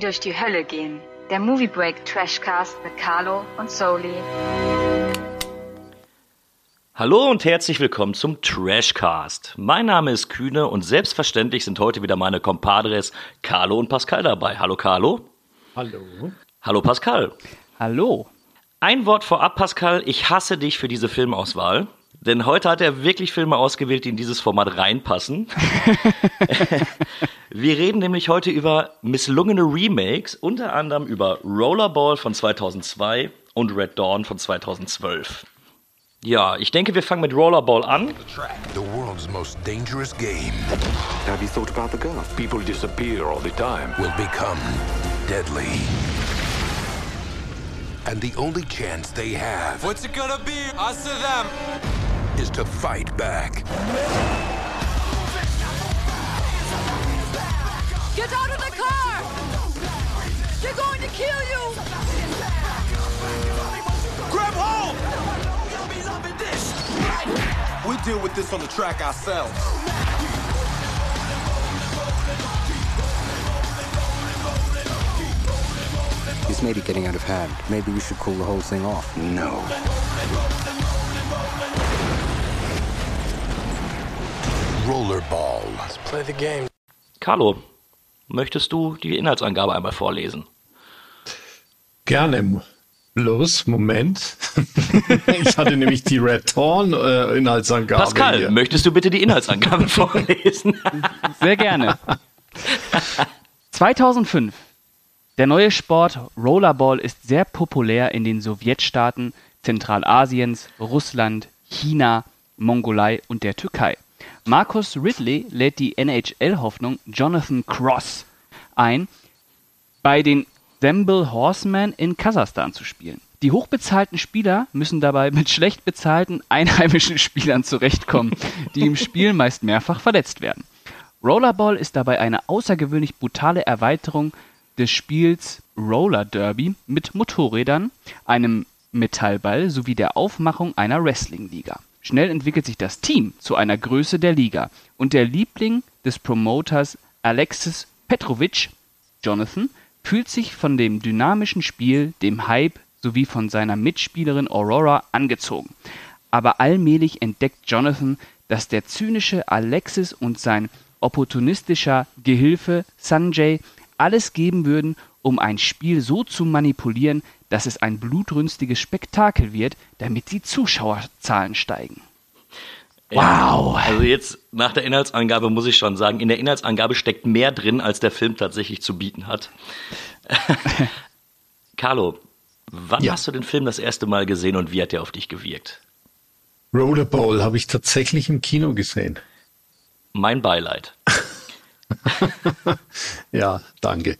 die durch die Hölle gehen. Der Movie Break Trashcast mit Carlo und Soli. Hallo und herzlich willkommen zum Trashcast. Mein Name ist Kühne und selbstverständlich sind heute wieder meine Compadres Carlo und Pascal dabei. Hallo Carlo. Hallo. Hallo Pascal. Hallo. Ein Wort vorab, Pascal. Ich hasse dich für diese Filmauswahl. Denn heute hat er wirklich Filme ausgewählt, die in dieses Format reinpassen. Wir reden nämlich heute über misslungene Remakes, unter anderem über Rollerball von 2002 und Red Dawn von 2012. Ja, ich denke, wir fangen mit Rollerball an. The world's most dangerous game Have you thought about the girl? People disappear all the time. will become deadly. And the only chance they have What's it gonna be? Us or them? is to fight back. Get out of the car! They're going to kill you! Grab hold! We deal with this on the track ourselves. This may be getting out of hand. Maybe we should call the whole thing off. No. Rollerball. Let's play the game. Carlo, möchtest du die Inhaltsangabe einmal vorlesen? Gerne. Los, Moment. ich hatte nämlich die Red Dawn äh, Inhaltsangabe. Pascal, hier. möchtest du bitte die Inhaltsangabe vorlesen? Sehr gerne. 2005. Der neue Sport Rollerball ist sehr populär in den Sowjetstaaten Zentralasiens, Russland, China, Mongolei und der Türkei. Marcus Ridley lädt die NHL-Hoffnung Jonathan Cross ein, bei den Themble Horsemen in Kasachstan zu spielen. Die hochbezahlten Spieler müssen dabei mit schlecht bezahlten einheimischen Spielern zurechtkommen, die im Spiel meist mehrfach verletzt werden. Rollerball ist dabei eine außergewöhnlich brutale Erweiterung des Spiels Roller Derby mit Motorrädern, einem Metallball sowie der Aufmachung einer Wrestling-Liga. Schnell entwickelt sich das Team zu einer Größe der Liga und der Liebling des Promoters Alexis Petrovic, Jonathan, fühlt sich von dem dynamischen Spiel, dem Hype sowie von seiner Mitspielerin Aurora angezogen. Aber allmählich entdeckt Jonathan, dass der zynische Alexis und sein opportunistischer Gehilfe Sanjay alles geben würden, um ein Spiel so zu manipulieren, dass es ein blutrünstiges Spektakel wird, damit die Zuschauerzahlen steigen. Wow! Also jetzt nach der Inhaltsangabe muss ich schon sagen, in der Inhaltsangabe steckt mehr drin, als der Film tatsächlich zu bieten hat. Carlo, wann Ja. hast du den Film das erste Mal gesehen und wie hat er auf dich gewirkt? Rollerball habe ich tatsächlich im Kino gesehen. Mein Beileid. Ja, danke.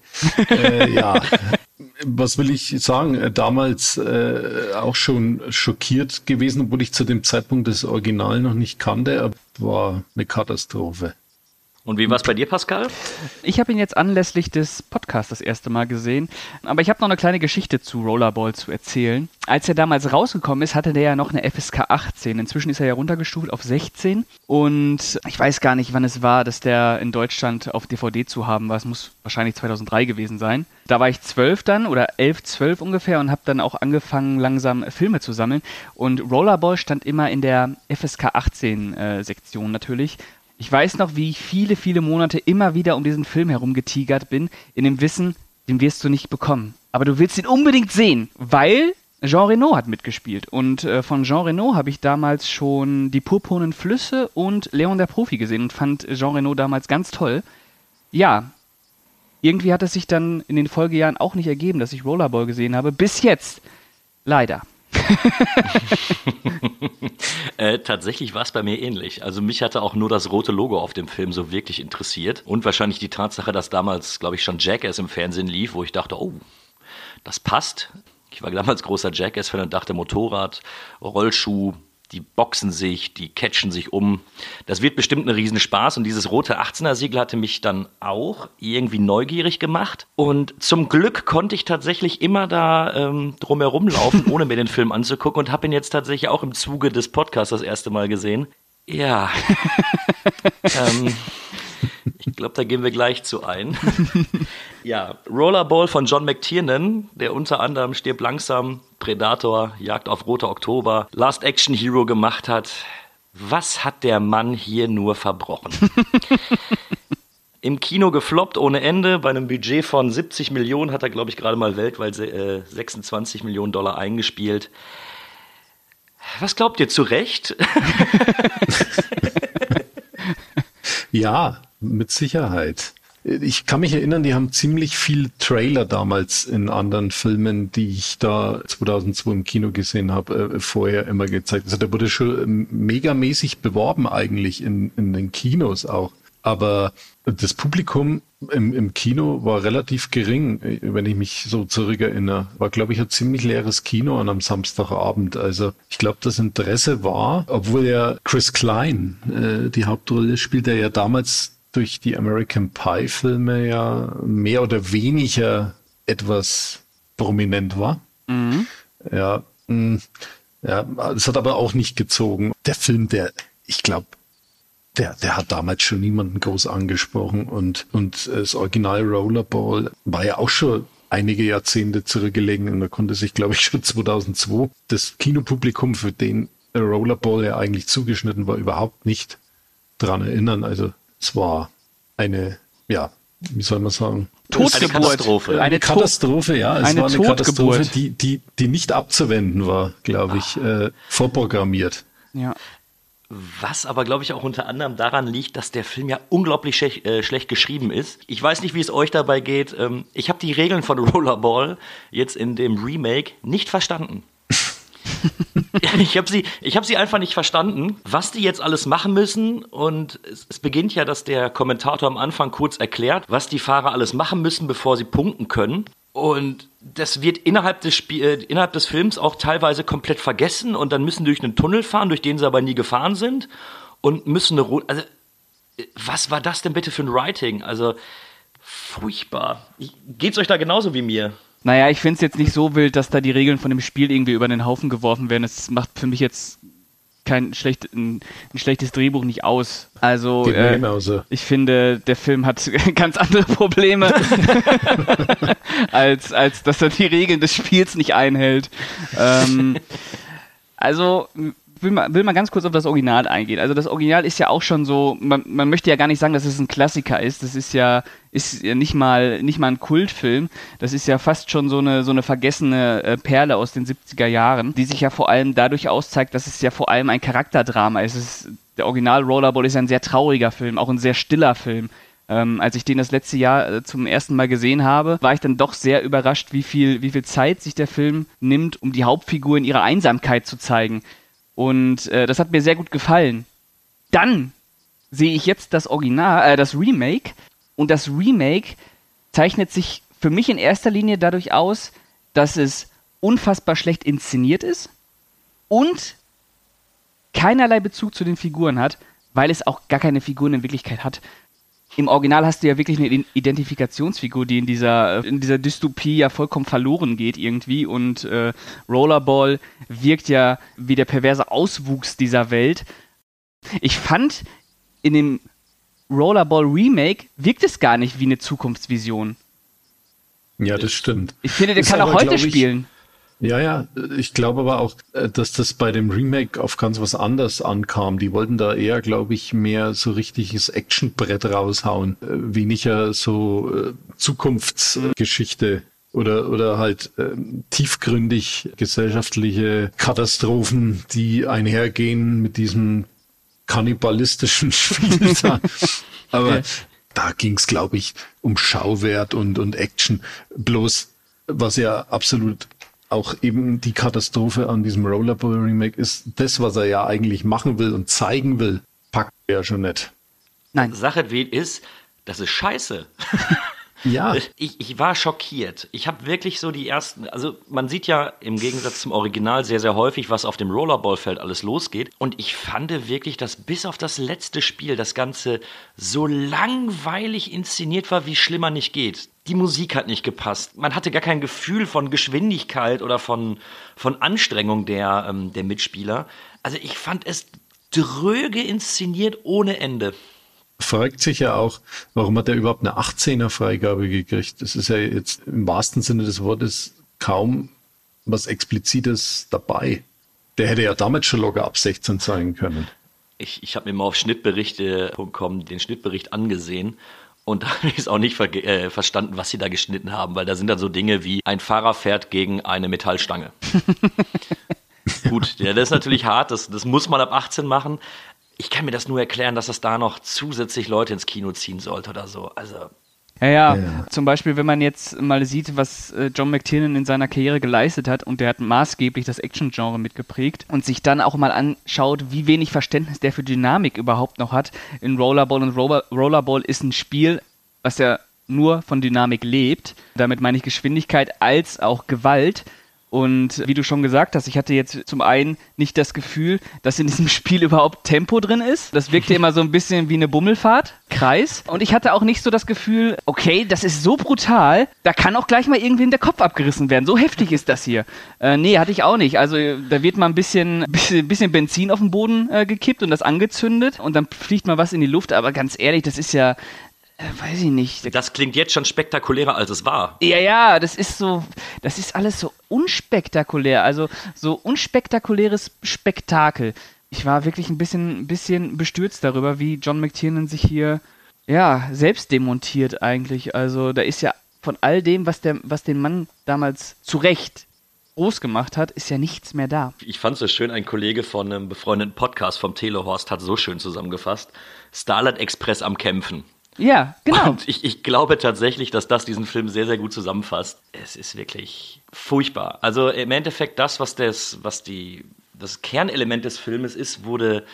äh, ja, was will ich sagen? Äh, Damals äh, auch schon schockiert gewesen, obwohl ich zu dem Zeitpunkt das Original noch nicht kannte. Aber war eine Katastrophe. Und wie war es bei dir, Pascal? Ich habe ihn jetzt anlässlich des Podcasts das erste Mal gesehen, aber ich habe noch eine kleine Geschichte zu Rollerball zu erzählen. Als er damals rausgekommen ist, hatte der ja noch eine FSK 18. Inzwischen ist er ja runtergestuft auf 16 und ich weiß gar nicht, wann es war, dass der in Deutschland auf DVD zu haben war. Es muss wahrscheinlich 2003 gewesen sein. Da war ich 12 dann oder 11, 12 ungefähr und habe dann auch angefangen, langsam Filme zu sammeln. Und Rollerball stand immer in der FSK 18 äh, natürlich. Ich weiß noch, wie ich viele, viele Monate immer wieder um diesen Film herumgetigert bin, in dem Wissen, den wirst du nicht bekommen. Aber du willst ihn unbedingt sehen, weil Jean Reno hat mitgespielt. Und äh, von Jean Reno habe ich damals schon die purpurnen Flüsse und Leon der Profi gesehen und fand Jean Reno damals ganz toll. Ja, irgendwie hat es sich dann in den Folgejahren auch nicht ergeben, dass ich Rollerball gesehen habe. Bis jetzt. Leider. Äh, tatsächlich war es bei mir ähnlich. Also mich hatte auch nur das rote Logo auf dem Film so wirklich interessiert. Und wahrscheinlich die Tatsache, dass damals, glaube ich, schon Jackass im Fernsehen lief, wo ich dachte, oh, das passt. Ich war damals großer Jackass-Fan und dachte, Motorrad, Rollschuh, die boxen sich, die catchen sich um. Das wird bestimmt ein Riesenspaß und dieses rote 18er-Siegel hatte mich dann auch irgendwie neugierig gemacht. Und zum Glück konnte ich tatsächlich immer da ähm, drumherum laufen, ohne mir den Film anzugucken und habe ihn jetzt tatsächlich auch im Zuge des Podcasts das erste Mal gesehen. Ja. ähm, ich glaube, da gehen wir gleich zu ein. Ja, Rollerball von John McTiernan, der unter anderem stirbt langsam, Predator, Jagd auf Roter Oktober, Last Action Hero gemacht hat. Was hat der Mann hier nur verbrochen? Im Kino gefloppt ohne Ende. Bei einem Budget von 70 Millionen hat er, glaube ich, gerade mal weltweit äh, 26 Millionen Dollar eingespielt. Was glaubt ihr zu Recht? ja, mit Sicherheit. Ich kann mich erinnern, die haben ziemlich viel Trailer damals in anderen Filmen, die ich da 2002 im Kino gesehen habe, äh, vorher immer gezeigt. Also der wurde schon megamäßig beworben eigentlich in, in den Kinos auch. Aber das Publikum im, im Kino war relativ gering, wenn ich mich so zurückerinnere. War, glaube ich, ein ziemlich leeres Kino an einem Samstagabend. Also ich glaube, das Interesse war, obwohl ja Chris Klein äh, die Hauptrolle spielt, der ja damals durch die American Pie Filme ja mehr oder weniger etwas prominent war. Mhm. Ja, mh, mm, ja, es hat aber auch nicht gezogen. Der Film, der, ich glaube, der, der hat damals schon niemanden groß angesprochen und, und das Original Rollerball war ja auch schon einige Jahrzehnte zurückgelegen und da konnte sich, glaube ich, schon 2002 das Kinopublikum, für den Rollerball ja eigentlich zugeschnitten war, überhaupt nicht dran erinnern. Also es war eine, ja, wie soll man sagen? Totgeburt. Eine Katastrophe. Eine, Katastrophe, ja. Es eine war eine Totgeburt. Katastrophe, die, die, die nicht abzuwenden war, glaube ich, äh, vorprogrammiert. Ja. Was aber, glaube ich, auch unter anderem daran liegt, dass der Film ja unglaublich schlecht, äh, schlecht geschrieben ist. Ich weiß nicht, wie es euch dabei geht. Ähm, ich habe die Regeln von Rollerball jetzt in dem Remake nicht verstanden. ich habe sie, hab sie einfach nicht verstanden, was die jetzt alles machen müssen. Und es, es, beginnt ja, dass der Kommentator am Anfang kurz erklärt, was die Fahrer alles machen müssen, bevor sie punkten können. Und das wird innerhalb des, Spiel, äh, innerhalb des Films auch teilweise komplett vergessen und dann müssen durch einen Tunnel fahren, durch den sie aber nie gefahren sind und müssen eine Runde. Also, was war das denn bitte für ein Writing? Also, furchtbar. Geht's euch da genauso wie mir? Naja, ich finde es jetzt nicht so wild, dass da die Regeln von dem Spiel irgendwie über den Haufen geworfen werden. Es macht für mich jetzt kein schlecht, ein, ein schlechtes Drehbuch nicht aus. Also äh, ich finde, der Film hat ganz andere Probleme, als, als dass er die Regeln des Spiels nicht einhält. Ähm, also will mal, will mal ganz kurz auf das Original eingehen. Also das Original ist ja auch schon so, man, man möchte ja gar nicht sagen, dass es ein Klassiker ist. Das ist ja, ist ja nicht mal, nicht mal ein Kultfilm. Das ist ja fast schon so eine, so eine vergessene äh, Perle aus den 70er Jahren, die sich ja vor allem dadurch auszeigt, dass es ja vor allem ein Charakterdrama ist. ist der Original Rollerball ist ein sehr trauriger Film, auch ein sehr stiller Film. Ähm, als ich den das letzte Jahr äh, zum ersten Mal gesehen habe, war ich dann doch sehr überrascht, wie viel, wie viel Zeit sich der Film nimmt, um die Hauptfigur in ihrer Einsamkeit zu zeigen. Und äh, das hat mir sehr gut gefallen. Dann sehe ich jetzt das Original, äh, das Remake. Und das Remake zeichnet sich für mich in erster Linie dadurch aus, dass es unfassbar schlecht inszeniert ist und keinerlei Bezug zu den Figuren hat, weil es auch gar keine Figuren in Wirklichkeit hat im Original hast du ja wirklich eine Identifikationsfigur, die in dieser, in dieser Dystopie ja vollkommen verloren geht irgendwie und äh, Rollerball wirkt ja wie der perverse Auswuchs dieser Welt. Ich fand, in dem Rollerball Remake wirkt es gar nicht wie eine Zukunftsvision. Ja, das stimmt. Ich finde, der kann auch heute spielen. Ja, ja, ich glaube aber auch, äh, dass das bei dem Remake auf ganz was anderes ankam. Die wollten da eher, glaube ich, mehr so richtiges Actionbrett raushauen, äh, weniger so äh, Zukunftsgeschichte oder, oder halt äh, tiefgründig gesellschaftliche Katastrophen, die einhergehen mit diesem kannibalistischen Spiel. aber ja. da ging es, glaube ich, um Schauwert und, und Action. Bloß, was ja absolut auch eben die Katastrophe an diesem Rollerball Remake ist, das, was er ja eigentlich machen will und zeigen will, packt er ja schon nicht. Nein. Sache ist, das ist scheiße. Ja. Ich, ich war schockiert. Ich habe wirklich so die ersten, also man sieht ja im Gegensatz zum Original sehr, sehr häufig, was auf dem Rollerballfeld alles losgeht. Und ich fand wirklich, dass bis auf das letzte Spiel das Ganze so langweilig inszeniert war, wie schlimmer nicht geht die Musik hat nicht gepasst. Man hatte gar kein Gefühl von Geschwindigkeit oder von, von Anstrengung der, ähm, der Mitspieler. Also ich fand es dröge inszeniert ohne Ende. Fragt sich ja auch, warum hat er überhaupt eine 18er Freigabe gekriegt? Das ist ja jetzt im wahrsten Sinne des Wortes kaum was Explizites dabei. Der hätte ja damals schon locker ab 16 sein können. Ich, ich habe mir mal auf Schnittberichte.com den Schnittbericht angesehen und da habe ich es auch nicht ver äh, verstanden, was sie da geschnitten haben, weil da sind dann so Dinge wie ein Fahrer fährt gegen eine Metallstange. Gut, ja, das ist natürlich hart, das, das muss man ab 18 machen. Ich kann mir das nur erklären, dass das da noch zusätzlich Leute ins Kino ziehen sollte oder so. Also ja, ja, ja, zum Beispiel, wenn man jetzt mal sieht, was äh, John McTiernan in seiner Karriere geleistet hat und der hat maßgeblich das Action-Genre mitgeprägt und sich dann auch mal anschaut, wie wenig Verständnis der für Dynamik überhaupt noch hat in Rollerball und Roller Rollerball ist ein Spiel, was ja nur von Dynamik lebt. Damit meine ich Geschwindigkeit als auch Gewalt. Und wie du schon gesagt hast, ich hatte jetzt zum einen nicht das Gefühl, dass in diesem Spiel überhaupt Tempo drin ist. Das wirkte immer so ein bisschen wie eine Bummelfahrt, Kreis. Und ich hatte auch nicht so das Gefühl, okay, das ist so brutal, da kann auch gleich mal irgendwie der Kopf abgerissen werden. So heftig ist das hier. Äh, nee, hatte ich auch nicht. Also da wird mal ein bisschen, bisschen, bisschen Benzin auf den Boden äh, gekippt und das angezündet und dann fliegt mal was in die Luft. Aber ganz ehrlich, das ist ja, weiß ich nicht. Das klingt jetzt schon spektakulärer, als es war. Ja, ja, das ist so, das ist alles so unspektakulär, also so unspektakuläres Spektakel. Ich war wirklich ein bisschen, bisschen bestürzt darüber, wie John McTiernan sich hier, ja, selbst demontiert eigentlich. Also da ist ja von all dem, was, der, was den Mann damals zu Recht groß gemacht hat, ist ja nichts mehr da. Ich fand es so schön, ein Kollege von einem befreundeten Podcast vom Telehorst hat so schön zusammengefasst. Starlight Express am Kämpfen. Ja, genau. Und ich, ich glaube tatsächlich, dass das diesen Film sehr, sehr gut zusammenfasst. Es ist wirklich furchtbar. Also im Endeffekt das, was das, was die, das Kernelement des Filmes ist, wurde,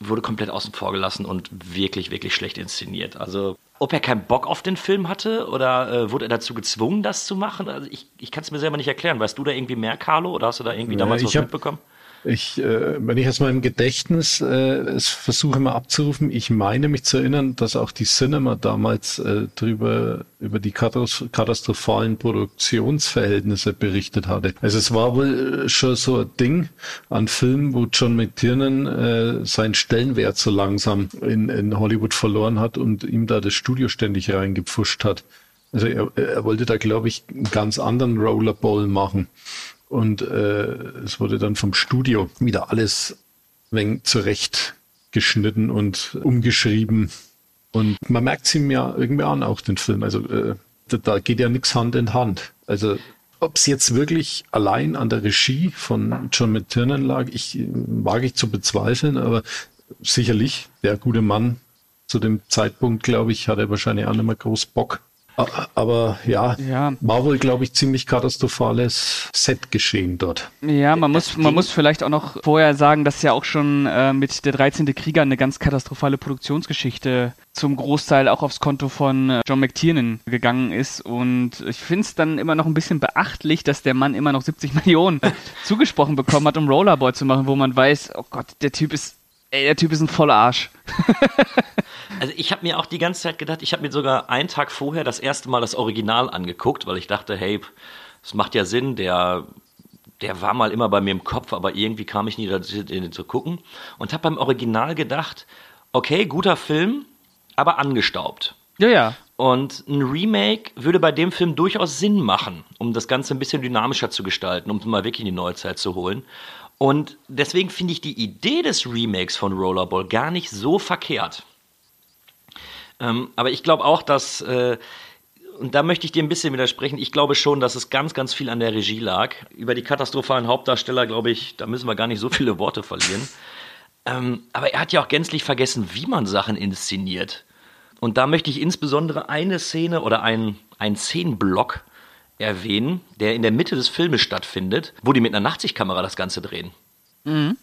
wurde komplett außen vor gelassen und wirklich, wirklich schlecht inszeniert. Also ob er keinen Bock auf den Film hatte oder äh, wurde er dazu gezwungen, das zu machen? Also ich, ich kann es mir selber nicht erklären. Weißt du da irgendwie mehr, Carlo, oder hast du da irgendwie damals ja, was hab, mitbekommen? Ich, äh, wenn ich mal im Gedächtnis äh, es versuche mal abzurufen, ich meine mich zu erinnern, dass auch die Cinema damals äh, drüber über die katastrophalen Produktionsverhältnisse berichtet hatte. Also es war wohl schon so ein Ding an Filmen, wo John McTiernan äh, seinen Stellenwert so langsam in, in Hollywood verloren hat und ihm da das Studio ständig reingepfuscht hat. Also er, er wollte da, glaube ich, einen ganz anderen Rollerball machen. Und äh, es wurde dann vom Studio wieder alles wenig zurecht geschnitten und umgeschrieben. Und man merkt es ihm ja irgendwie an, auch den Film. Also äh, da, da geht ja nichts Hand in Hand. Also ob es jetzt wirklich allein an der Regie von John McTiernan lag, ich wage ich zu bezweifeln, aber sicherlich der gute Mann zu dem Zeitpunkt, glaube ich, hat er wahrscheinlich auch nicht mehr groß Bock aber ja, ja. war wohl, glaube ich, ziemlich katastrophales Set-Geschehen dort. Ja, man muss, man muss vielleicht auch noch vorher sagen, dass ja auch schon äh, mit der 13. Krieger eine ganz katastrophale Produktionsgeschichte zum Großteil auch aufs Konto von äh, John McTiernan gegangen ist. Und ich finde es dann immer noch ein bisschen beachtlich, dass der Mann immer noch 70 Millionen zugesprochen bekommen hat, um Rollerboy zu machen, wo man weiß, oh Gott, der Typ ist, ey, der Typ ist ein voller Arsch. Also ich habe mir auch die ganze Zeit gedacht, ich habe mir sogar einen Tag vorher das erste Mal das Original angeguckt, weil ich dachte, hey, es macht ja Sinn, der, der war mal immer bei mir im Kopf, aber irgendwie kam ich nie dazu, den zu gucken. Und habe beim Original gedacht, okay, guter Film, aber angestaubt. Ja, ja. Und ein Remake würde bei dem Film durchaus Sinn machen, um das Ganze ein bisschen dynamischer zu gestalten, um mal wirklich in die Neuzeit zu holen. Und deswegen finde ich die Idee des Remakes von Rollerball gar nicht so verkehrt. Ähm, aber ich glaube auch, dass, äh, und da möchte ich dir ein bisschen widersprechen, ich glaube schon, dass es ganz, ganz viel an der Regie lag. Über die katastrophalen Hauptdarsteller, glaube ich, da müssen wir gar nicht so viele Worte verlieren. Ähm, aber er hat ja auch gänzlich vergessen, wie man Sachen inszeniert. Und da möchte ich insbesondere eine Szene oder einen, einen Szenenblock erwähnen, der in der Mitte des Filmes stattfindet, wo die mit einer Nachtsichtkamera das Ganze drehen. Mhm.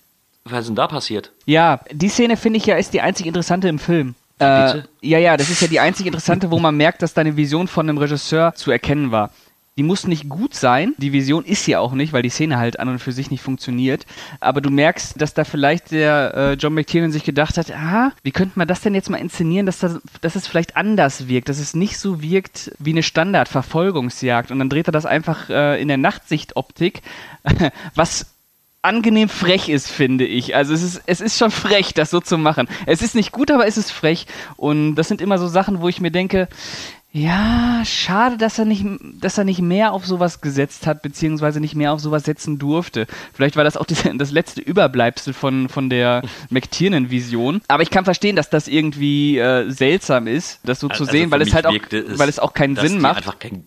Was ist denn da passiert? Ja, die Szene finde ich ja ist die einzig interessante im Film. Äh, ja, ja, das ist ja die einzig interessante, wo man merkt, dass deine Vision von einem Regisseur zu erkennen war. Die muss nicht gut sein, die Vision ist sie auch nicht, weil die Szene halt an und für sich nicht funktioniert. Aber du merkst, dass da vielleicht der äh, John McTiernan sich gedacht hat, aha, wie könnte man das denn jetzt mal inszenieren, dass, das, dass es vielleicht anders wirkt, dass es nicht so wirkt wie eine Standardverfolgungsjagd. Und dann dreht er das einfach äh, in der Nachtsichtoptik, was angenehm frech ist, finde ich. Also es ist, es ist schon frech, das so zu machen. Es ist nicht gut, aber es ist frech. Und das sind immer so Sachen, wo ich mir denke, ja, schade, dass er nicht, dass er nicht mehr auf sowas gesetzt hat, beziehungsweise nicht mehr auf sowas setzen durfte. Vielleicht war das auch diese, das letzte Überbleibsel von, von der McTiernan-Vision. Aber ich kann verstehen, dass das irgendwie äh, seltsam ist, das so zu Also sehen, für weil es halt auch, es, weil es auch keinen Sinn macht. Einfach kein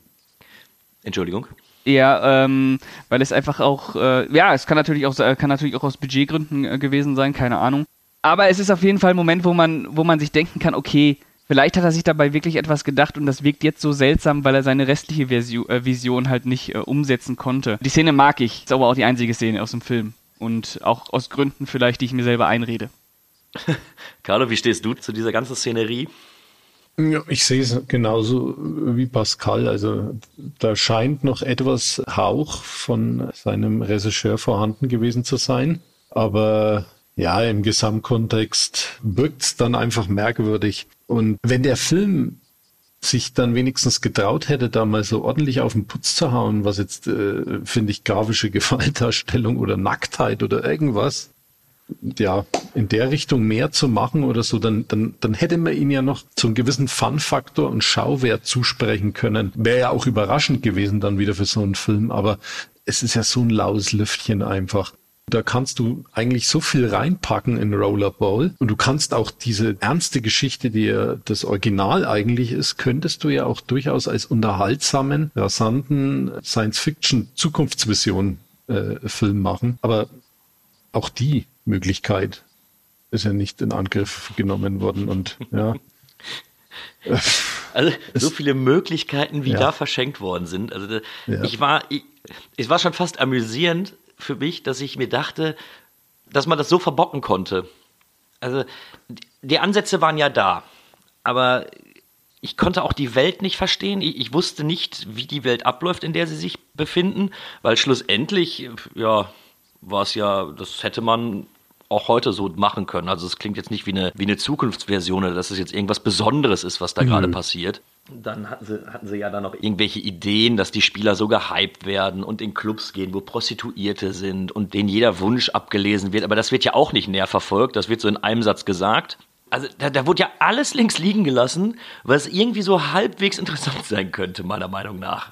Entschuldigung. Ja, ähm, weil es einfach auch, äh, ja, es kann natürlich auch, kann natürlich auch aus Budgetgründen äh, gewesen sein, keine Ahnung. Aber es ist auf jeden Fall ein Moment, wo man, wo man sich denken kann, okay, vielleicht hat er sich dabei wirklich etwas gedacht und das wirkt jetzt so seltsam, weil er seine restliche Version, äh, Vision halt nicht äh, umsetzen konnte. Die Szene mag ich, ist aber auch die einzige Szene aus dem Film. Und auch aus Gründen vielleicht, die ich mir selber einrede. Carlo, wie stehst du zu dieser ganzen Szenerie? Ja, ich sehe es genauso wie Pascal. Also da scheint noch etwas Hauch von seinem Regisseur vorhanden gewesen zu sein. Aber ja, im Gesamtkontext wirkt es dann einfach merkwürdig. Und wenn der Film sich dann wenigstens getraut hätte, da mal so ordentlich auf den Putz zu hauen, was jetzt, äh, finde ich, grafische Gewaltdarstellung oder Nacktheit oder irgendwas, ja, in der Richtung mehr zu machen oder so, dann, dann, dann hätte man ihn ja noch zu einem gewissen Fun-Faktor und Schauwert zusprechen können. Wäre ja auch überraschend gewesen dann wieder für so einen Film, aber es ist ja so ein laues Lüftchen einfach. Da kannst du eigentlich so viel reinpacken in Rollerball und du kannst auch diese ernste Geschichte, die ja das Original eigentlich ist, könntest du ja auch durchaus als unterhaltsamen, rasanten Science-Fiction-Zukunftsvision äh, Film machen. Aber auch die Möglichkeit ist ja nicht in Angriff genommen worden und ja. Also so viele Möglichkeiten, wie Ja. da verschenkt worden sind. Also Ja. ich war, ich, es war schon fast amüsierend für mich, dass ich mir dachte, dass man das so verbocken konnte. Also die- Ansätze waren ja da, aber ich konnte auch die Welt nicht verstehen. Ich, ich wusste nicht, wie die Welt abläuft, in der sie sich befinden, weil schlussendlich, ja, war es ja, das hätte man auch heute so machen können. Also es klingt jetzt nicht wie eine, wie eine Zukunftsversion oder dass es jetzt irgendwas Besonderes ist, was da gerade passiert. Dann hatten sie, hatten sie ja dann noch irgendwelche Ideen, dass die Spieler so gehypt werden und in Clubs gehen, wo Prostituierte sind und denen jeder Wunsch abgelesen wird. Aber das wird ja auch nicht näher verfolgt. Das wird so in einem Satz gesagt. Also da, da wurde ja alles links liegen gelassen, was irgendwie so halbwegs interessant sein könnte, meiner Meinung nach.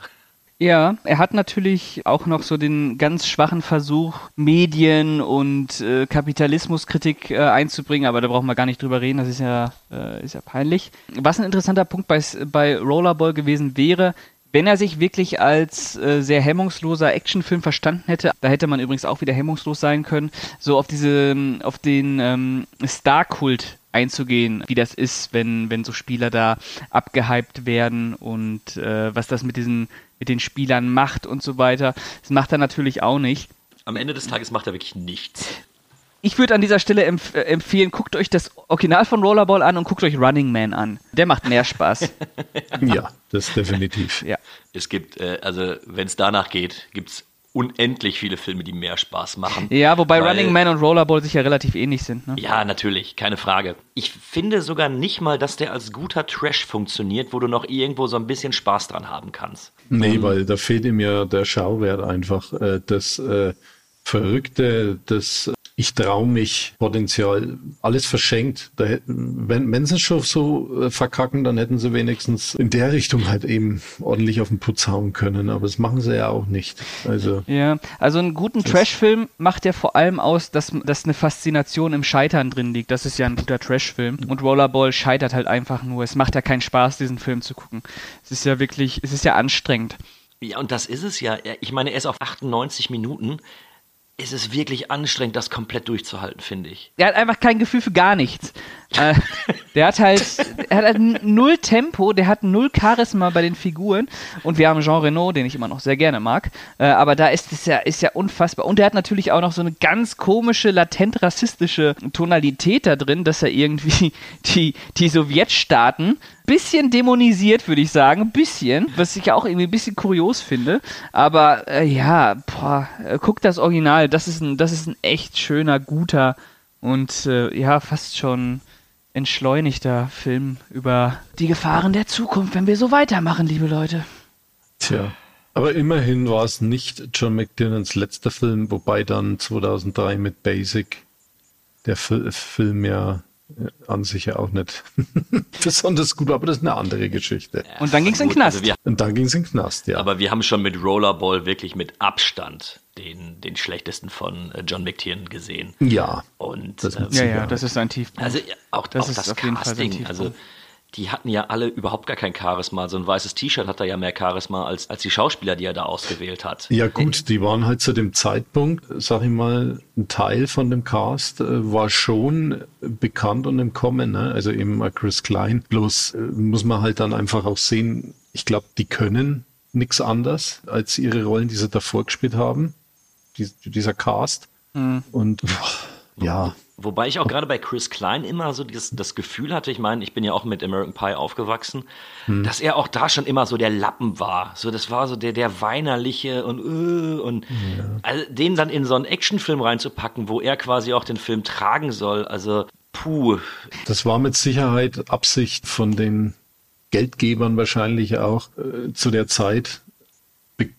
Ja, er hat natürlich auch noch so den ganz schwachen Versuch, Medien und äh, Kapitalismuskritik äh, einzubringen, aber da brauchen wir gar nicht drüber reden, das ist ja, äh, ist ja peinlich. Was ein interessanter Punkt bei, bei Rollerball gewesen wäre, wenn er sich wirklich als äh, sehr hemmungsloser Actionfilm verstanden hätte, da hätte man übrigens auch wieder hemmungslos sein können, so auf diese, auf den ähm, Star-Kult einzugehen, wie das ist, wenn, wenn so Spieler da abgehypt werden und äh, was das mit diesen, mit den Spielern macht und so weiter. Das macht er natürlich auch nicht. Am Ende des Tages macht er wirklich nichts. Ich würde an dieser Stelle empf äh, empfehlen, guckt euch das Original von Rollerball an und guckt euch Running Man an. Der macht mehr Spaß. Ja, das definitiv. ja. Es gibt, äh, also wenn es danach geht, gibt es unendlich viele Filme, die mehr Spaß machen. Ja, wobei Weil- Running Man und Rollerball sich ja relativ ähnlich sind. Ne? Ja, natürlich, keine Frage. Ich finde sogar nicht mal, dass der als guter Trash funktioniert, wo du noch irgendwo so ein bisschen Spaß dran haben kannst. Nee, weil da fehlt ihm ja der Schauwert einfach. Äh, das äh, Verrückte, das ich trau mich Potenzial, alles verschenkt. Da, wenn, wenn sie es schon so äh, verkacken, dann hätten sie wenigstens in der Richtung halt eben ordentlich auf den Putz hauen können. Aber das machen sie ja auch nicht. Also Ja, also einen guten Trash-Film macht ja vor allem aus, dass, dass eine Faszination im Scheitern drin liegt. Das ist ja ein guter Trash-Film. Und Rollerball scheitert halt einfach nur. Es macht ja keinen Spaß, diesen Film zu gucken. Es ist ja wirklich, es ist ja anstrengend. Ja, und das ist es ja. Ich meine, er ist auf 98 Minuten. Es ist wirklich anstrengend, das komplett durchzuhalten, finde ich. Der hat einfach kein Gefühl für gar nichts. äh, der hat halt, er hat halt null Tempo, der hat null Charisma bei den Figuren. Und wir haben Jean Reno, den ich immer noch sehr gerne mag. Äh, aber da ist es ja, ist ja unfassbar. Und er hat natürlich auch noch so eine ganz komische, latent rassistische Tonalität da drin, dass er irgendwie die, die Sowjetstaaten bisschen dämonisiert, würde ich sagen. Ein bisschen. Was ich auch irgendwie ein bisschen kurios finde. Aber äh, ja, boah, äh, guckt das Original. Das ist ein, das ist ein echt schöner, guter und äh, ja, fast schon entschleunigter Film über die Gefahren der Zukunft, wenn wir so weitermachen, liebe Leute. Tja, Aber immerhin war es nicht John McTiernans letzter Film, wobei dann 2003 mit Basic der Fi- Film ja an sich ja auch nicht besonders gut aber das ist eine andere Geschichte. Und dann ging's in den Knast. Also wir, Und dann ging es in den Knast, ja. aber wir haben schon mit Rollerball wirklich mit Abstand den, den schlechtesten von äh, John McTiernan gesehen. ja, Und Das äh, mit ja, ja, das ist ein Tiefpunkt. Also ja, auch, Das auch ist das auf jeden Fall sein Casting, Tiefpunkt. also die hatten ja alle überhaupt gar kein Charisma. So ein weißes T-Shirt hat da ja mehr Charisma als, als die Schauspieler, die er da ausgewählt hat. Ja gut, die waren halt zu dem Zeitpunkt, sag ich mal, ein Teil von dem Cast äh, war schon bekannt und im Kommen, ne? also eben mal Chris Klein. Bloß äh, muss man halt dann einfach auch sehen, ich glaube, die können nichts anderes als ihre Rollen, die sie davor gespielt haben, die, dieser Cast. Und boah, ja, Wobei ich auch gerade bei Chris Klein immer so dieses, das Gefühl hatte, ich meine, ich bin ja auch mit American Pie aufgewachsen, dass er auch da schon immer so der Lappen war. So, das war so der, der weinerliche und, äh, und also den dann in so einen Actionfilm reinzupacken, wo er quasi auch den Film tragen soll, also puh. Das war mit Sicherheit Absicht von den Geldgebern wahrscheinlich auch äh, zu der Zeit,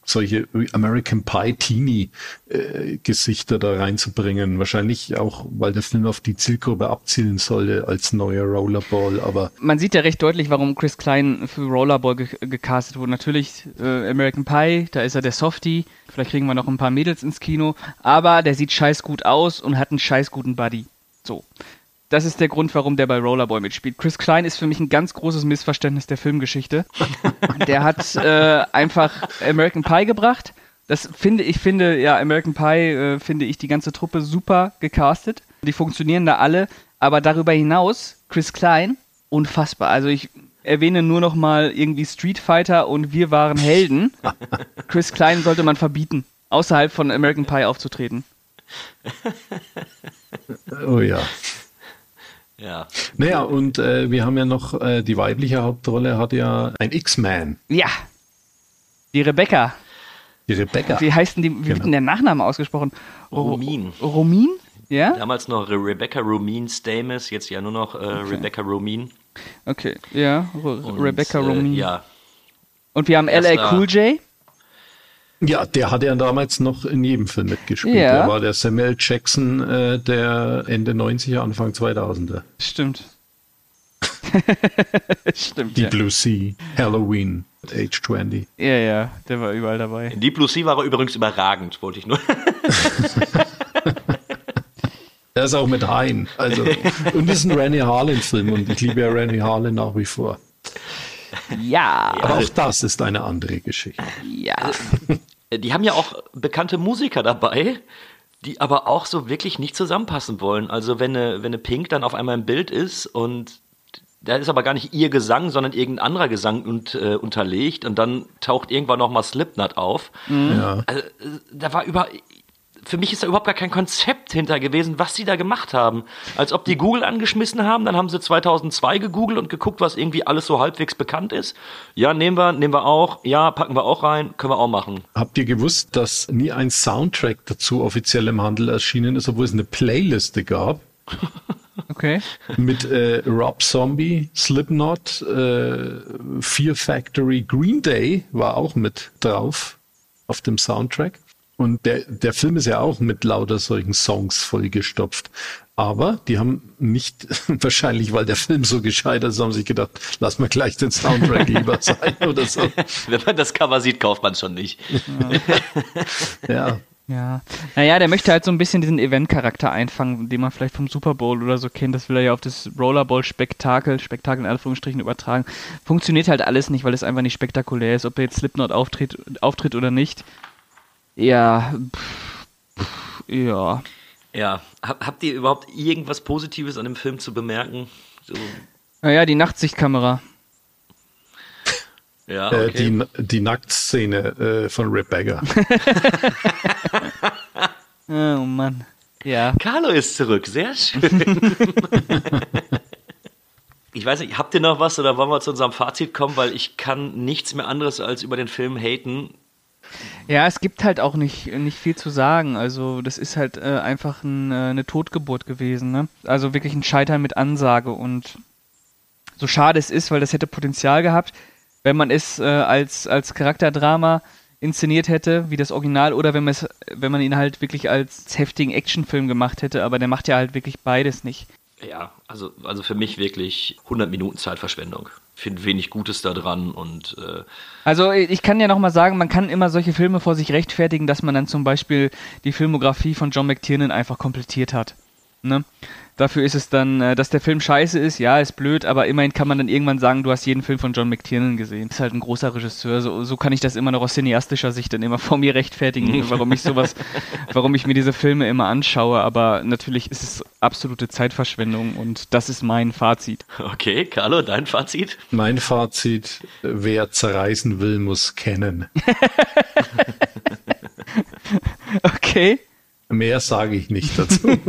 solche American Pie Teenie äh, Gesichter da reinzubringen. Wahrscheinlich auch, weil der Film auf die Zielgruppe abzielen sollte als neuer Rollerball. Aber man sieht ja recht deutlich, warum Chris Klein für Rollerball ge gecastet wurde. Natürlich äh, American Pie, da ist er der Softie. Vielleicht kriegen wir noch ein paar Mädels ins Kino. Aber der sieht scheiß gut aus und hat einen scheiß guten Buddy. So. Das ist der Grund, warum der bei Rollerboy mitspielt. Chris Klein ist für mich ein ganz großes Missverständnis der Filmgeschichte. der hat äh, einfach American Pie gebracht. Das finde ich finde ja American Pie äh, finde ich die ganze Truppe super gecastet. Die funktionieren da alle, aber darüber hinaus Chris Klein unfassbar. Also ich erwähne nur noch mal irgendwie Street Fighter und wir waren Helden. Chris Klein sollte man verbieten, außerhalb von American Pie aufzutreten. oh ja. Ja. Naja, und äh, wir haben ja noch äh, die weibliche Hauptrolle hat ja ein X-Man, Ja. Die Rebecca. die Rebecca. Wie heißt denn die, wie wird Genau. denn der Nachname ausgesprochen? Ro- Romin. Romin? Ja? Damals noch Re Rebecca Romin Stamus, jetzt ja nur noch äh, Rebecca Romin. Okay, ja. Ro Und, Rebecca äh, Romin. Ja, Und wir haben LA Cool J. Ja, der hat ja damals noch in jedem Film mitgespielt. Ja. Der war der Samuel Jackson äh, der Ende 90er, Anfang 2000er. Stimmt. Stimmt. Die Ja. Blue Sea, Halloween, Age 20. ja, ja, der war überall dabei. in Deep Blue Sea war er übrigens überragend, wollte ich nur. Der ist auch mit Hein. Also, und ist ein Randy Harlan-Film und ich liebe ja Randy Harlan nach wie vor. Ja, Aber auch das ist eine andere Geschichte. ja. Die haben ja auch bekannte Musiker dabei, die aber auch so wirklich nicht zusammenpassen wollen. Also wenn eine, wenn eine Pink dann auf einmal im Bild ist und da ist aber gar nicht ihr Gesang, sondern irgendein anderer Gesang und, äh, unterlegt und dann taucht irgendwann noch mal Slipknot auf. Ja. Also, äh, da war über für mich ist da überhaupt gar kein Konzept hinter gewesen, was sie da gemacht haben. Als ob die Google angeschmissen haben, dann haben sie 2002 gegoogelt und geguckt, was irgendwie alles so halbwegs bekannt ist. Ja, nehmen wir, nehmen wir auch. Ja, packen wir auch rein, können wir auch machen. Habt ihr gewusst, dass nie ein Soundtrack dazu offiziel im Handel erschienen ist, obwohl es eine Playliste gab? Okay. mit äh, Rob Zombie, Slipknot, äh, Fear Factory, Green Day war auch mit drauf auf dem Soundtrack. Und der, der Film ist ja auch mit lauter solchen Songs vollgestopft. Aber die haben nicht, wahrscheinlich weil der Film so gescheitert ist, haben sich gedacht, lass mal gleich den Soundtrack lieber sein oder so. Wenn man das Cover sieht, kauft man es schon nicht. Ja. Ja. Naja, der möchte halt so ein bisschen diesen Event-Charakter einfangen, den man vielleicht vom Super Bowl oder so kennt. Das will er ja auf das Rollerball-Spektakel, Spektakel in Anführungsstrichen übertragen. Funktioniert halt alles nicht, weil es einfach nicht spektakulär ist, ob der jetzt Slipknot auftritt, auftritt oder nicht. Ja, pff, pff, ja. Ja, hab, habt ihr überhaupt irgendwas Positives an dem Film zu bemerken? So, Naja, die Nachtsichtkamera. ja, Äh, okay. die, die Nacktszene äh, von Rebecca. Oh Mann. Ja. Carlo ist zurück, sehr schön. Ich weiß nicht, habt ihr noch was oder wollen wir zu unserem Fazit kommen, weil ich kann nichts mehr anderes als über den Film haten. Ja, es gibt halt auch nicht, nicht viel zu sagen. Also, das ist halt äh, einfach ein, äh, eine Totgeburt gewesen. Ne? Also wirklich ein Scheitern mit Ansage. Und so schade es ist, weil das hätte Potenzial gehabt, wenn man es äh, als, als Charakterdrama inszeniert hätte, wie das Original, oder wenn, wenn man ihn halt wirklich als heftigen Actionfilm gemacht hätte, aber der macht ja halt wirklich beides nicht. Ja, also, also für mich wirklich 100 Minuten Zeitverschwendung. Finde wenig Gutes da dran und äh, Also ich kann ja nochmal sagen, man kann immer solche Filme vor sich rechtfertigen, dass man dann zum Beispiel die Filmografie von John McTiernan einfach komplettiert hat. Ne? Dafür ist es dann, äh, dass der Film scheiße ist, ja, ist blöd, aber immerhin kann man dann irgendwann sagen, du hast jeden Film von John McTiernan gesehen. Ist halt ein großer Regisseur, so, so kann ich das immer noch aus cineastischer Sicht dann immer vor mir rechtfertigen, warum ich sowas, warum ich mir diese Filme immer anschaue, aber natürlich ist es absolute Zeitverschwendung und das ist mein Fazit. okay, Carlo, dein Fazit? Mein Fazit, wer zerreißen will, muss kennen. Okay. Mehr sage ich nicht dazu.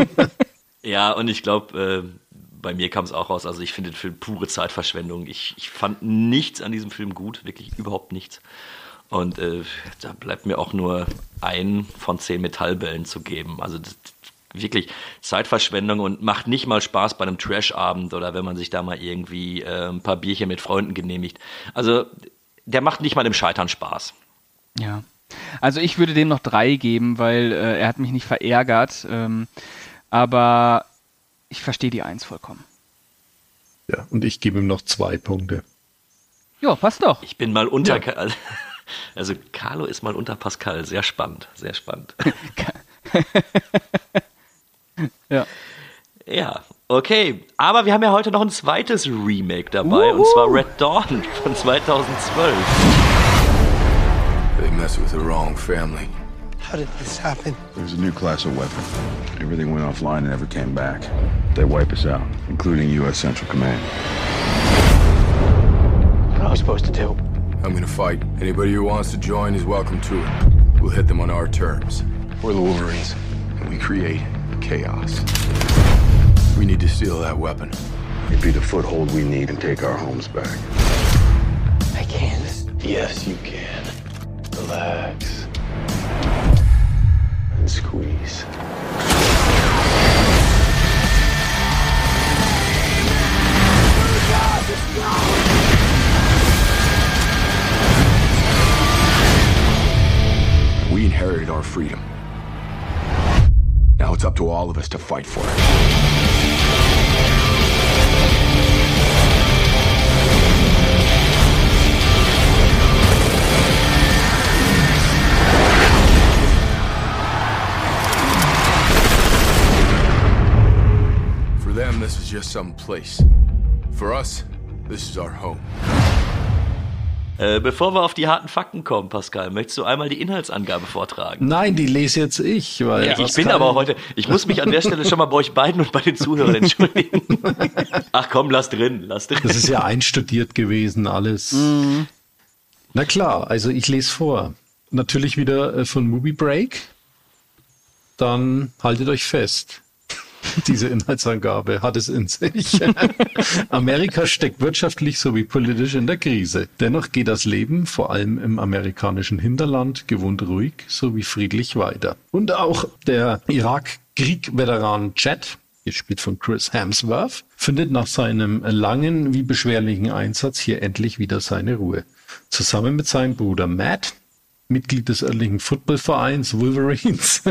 Ja, und ich glaube, äh, bei mir kam es auch raus. Also ich finde den Film pure Zeitverschwendung. Ich, ich fand nichts an diesem Film gut, wirklich überhaupt nichts. Und äh, da bleibt mir auch nur ein von zehn Metallbällen zu geben. Also das, wirklich Zeitverschwendung und macht nicht mal Spaß bei einem Trash-Abend oder wenn man sich da mal irgendwie äh, ein paar Bierchen mit Freunden genehmigt. Also der macht nicht mal dem Scheitern Spaß. Ja. Also ich würde dem noch drei geben, weil äh, er hat mich nicht verärgert. Ähm, aber ich verstehe die Eins vollkommen. ja, und ich gebe ihm noch zwei Punkte. Ja, passt doch. Ich bin mal unter. Also Carlo ist mal unter Pascal. Sehr spannend, sehr spannend. Ja. Ja, okay. Aber wir haben ja heute noch ein zweites Remake dabei, und zwar Red Dawn von 2012. They mess with the wrong family. How did this happen? There's a new class of weapon. Everything went offline and never came back. They wipe us out, including U.S. Central Command. What am I supposed to do? I'm gonna fight. Anybody who wants to join is welcome to it. We'll hit them on our terms. We're the Wolverines, and we create chaos. We need to steal that weapon. It'd be the foothold we need and take our homes back. I can't. Yes, you can. Relax. Squeeze. We inherited our freedom. Now it's up to all of us to fight for it. Them, this is just some place. For us, this is our home. Äh, bevor wir auf die harten Fakten kommen, Pascal, möchtest du einmal die Inhaltsangabe vortragen? Nein, die lese jetzt ich, weil Ja, ich bin aber heute, ich muss mich an der Stelle schon mal bei euch beiden und bei den Zuhörern entschuldigen. Ach komm, lass drin, lass drin. Das ist ja einstudiert gewesen, alles. Na klar, also ich lese vor. Natürlich wieder äh, von Movie Break. Dann haltet euch fest. Diese Inhaltsangabe hat es in sich. Amerika steckt wirtschaftlich sowie politisch in der Krise. Dennoch geht das Leben, vor allem im amerikanischen Hinterland, gewohnt ruhig sowie friedlich weiter. Und auch der Irak-Krieg-Veteran Chad, gespielt von Chris Hemsworth, findet nach seinem langen wie beschwerlichen Einsatz hier endlich wieder seine Ruhe. Zusammen mit seinem Bruder Matt, Mitglied des örtlichen Footballvereins Wolverines,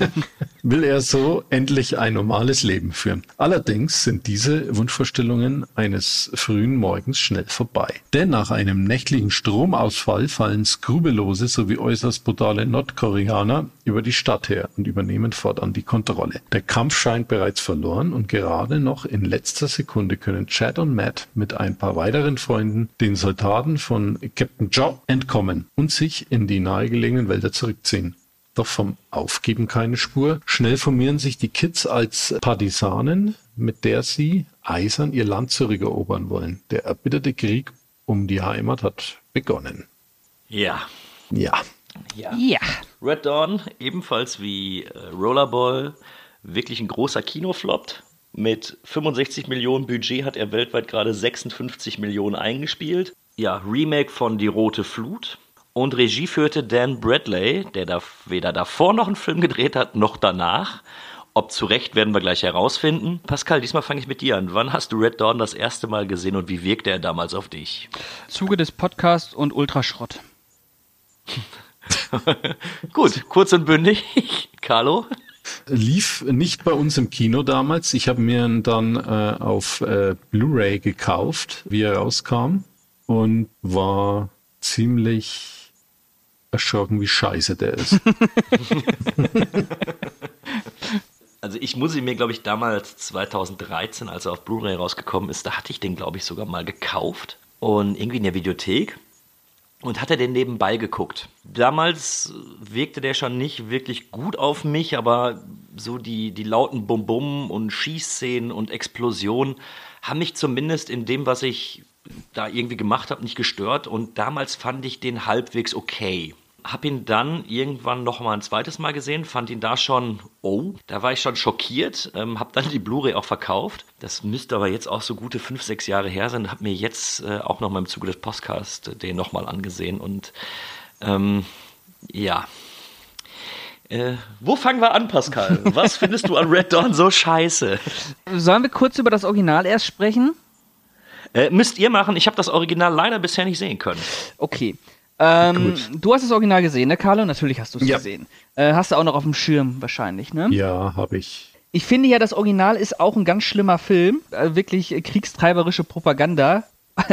will er so endlich ein normales Leben führen. Allerdings sind diese Wunschvorstellungen eines frühen Morgens schnell vorbei. Denn nach einem nächtlichen Stromausfall fallen skrupellose sowie äußerst brutale Nordkoreaner über die Stadt her und übernehmen fortan die Kontrolle. Der Kampf scheint bereits verloren und gerade noch in letzter Sekunde können Chad und Matt mit ein paar weiteren Freunden den Soldaten von Captain Job entkommen und sich in die nahegelegenen Wälder zurückziehen. Doch vom Aufgeben keine Spur. Schnell formieren sich die Kids als Partisanen, mit der sie eisern ihr Land zurückerobern wollen. Der erbitterte Krieg um die Heimat hat begonnen. Ja. Ja. Ja. Ja. Red Dawn, ebenfalls wie äh, Rollerball, wirklich ein großer Kinoflop. Mit 65 Millionen Budget hat er weltweit gerade 56 Millionen eingespielt. Ja, Remake von Die Rote Flut. Und Regie führte Dan Bradley, der da weder davor noch einen Film gedreht hat, noch danach. Ob zu Recht werden wir gleich herausfinden. Pascal, diesmal fange ich mit dir an. Wann hast du Red Dawn das erste Mal gesehen und wie wirkte er damals auf dich? Zuge des Podcasts und Ultraschrott. Gut, kurz und bündig. Carlo? Lief nicht bei uns im Kino damals. Ich habe mir ihn dann äh, auf äh, Blu-ray gekauft, wie er rauskam und war ziemlich erschrocken, wie scheiße der ist. Also ich muss ihn mir, glaube ich, damals 2013, als er auf Blu-ray rausgekommen ist, da hatte ich den, glaube ich, sogar mal gekauft und irgendwie in der Videothek und hatte den nebenbei geguckt. Damals wirkte der schon nicht wirklich gut auf mich, aber so die, die lauten Bum-Bum und Schießszenen und Explosionen haben mich zumindest in dem, was ich da irgendwie gemacht habe, nicht gestört und damals fand ich den halbwegs okay. Hab ihn dann irgendwann noch mal ein zweites Mal gesehen, fand ihn da schon, oh, da war ich schon schockiert, ähm, hab dann die Blu-ray auch verkauft. Das müsste aber jetzt auch so gute fünf, sechs Jahre her sein. Hab mir jetzt äh, auch noch mal im Zuge des Podcasts den noch mal angesehen und ähm, ja. Äh, wo fangen wir an, Pascal? Was findest du an Red Dawn so scheiße? Sollen wir kurz über das Original erst sprechen? Äh, müsst ihr machen. Ich habe das Original leider bisher nicht sehen können. Okay. Ähm, du hast das Original gesehen, ne, Carlo? Natürlich hast du es Ja. gesehen. Äh, hast du auch noch auf dem Schirm wahrscheinlich, ne? ja, habe ich. Ich finde ja, das Original ist auch ein ganz schlimmer Film. Äh, wirklich kriegstreiberische Propaganda.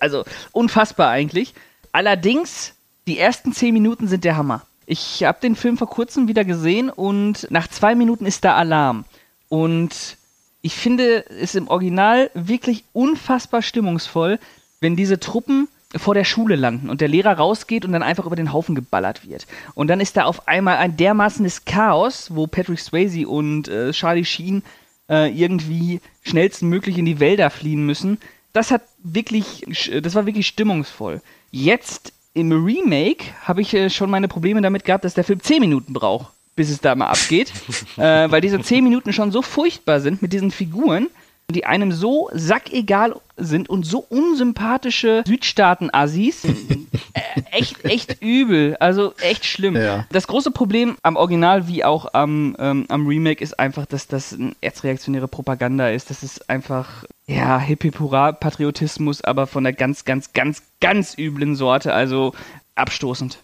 also unfassbar eigentlich. Allerdings, die ersten zehn Minuten sind der Hammer. Ich habe den Film vor kurzem wieder gesehen und nach zwei Minuten ist da Alarm. Und ich finde es im Original wirklich unfassbar stimmungsvoll, wenn diese Truppen vor der Schule landen und der Lehrer rausgeht und dann einfach über den Haufen geballert wird. Und dann ist da auf einmal ein dermaßenes Chaos, wo Patrick Swayze und äh, Charlie Sheen äh, irgendwie schnellstmöglich in die Wälder fliehen müssen. Das hat wirklich, das war wirklich stimmungsvoll. Jetzt im Remake habe ich äh, schon meine Probleme damit gehabt, dass der Film 10 Minuten braucht, bis es da mal abgeht. äh, weil diese 10 Minuten schon so furchtbar sind mit diesen Figuren, die einem so sackegal sind und so unsympathische Südstaaten-Assis. äh, echt, echt übel. Also echt schlimm. Ja. Das große Problem am Original wie auch am, ähm, am Remake ist einfach, dass das eine erzreaktionäre Propaganda ist. Das ist einfach, ja, Hippie-Pura-Patriotismus, aber von der ganz, ganz, ganz, ganz üblen Sorte. Also abstoßend.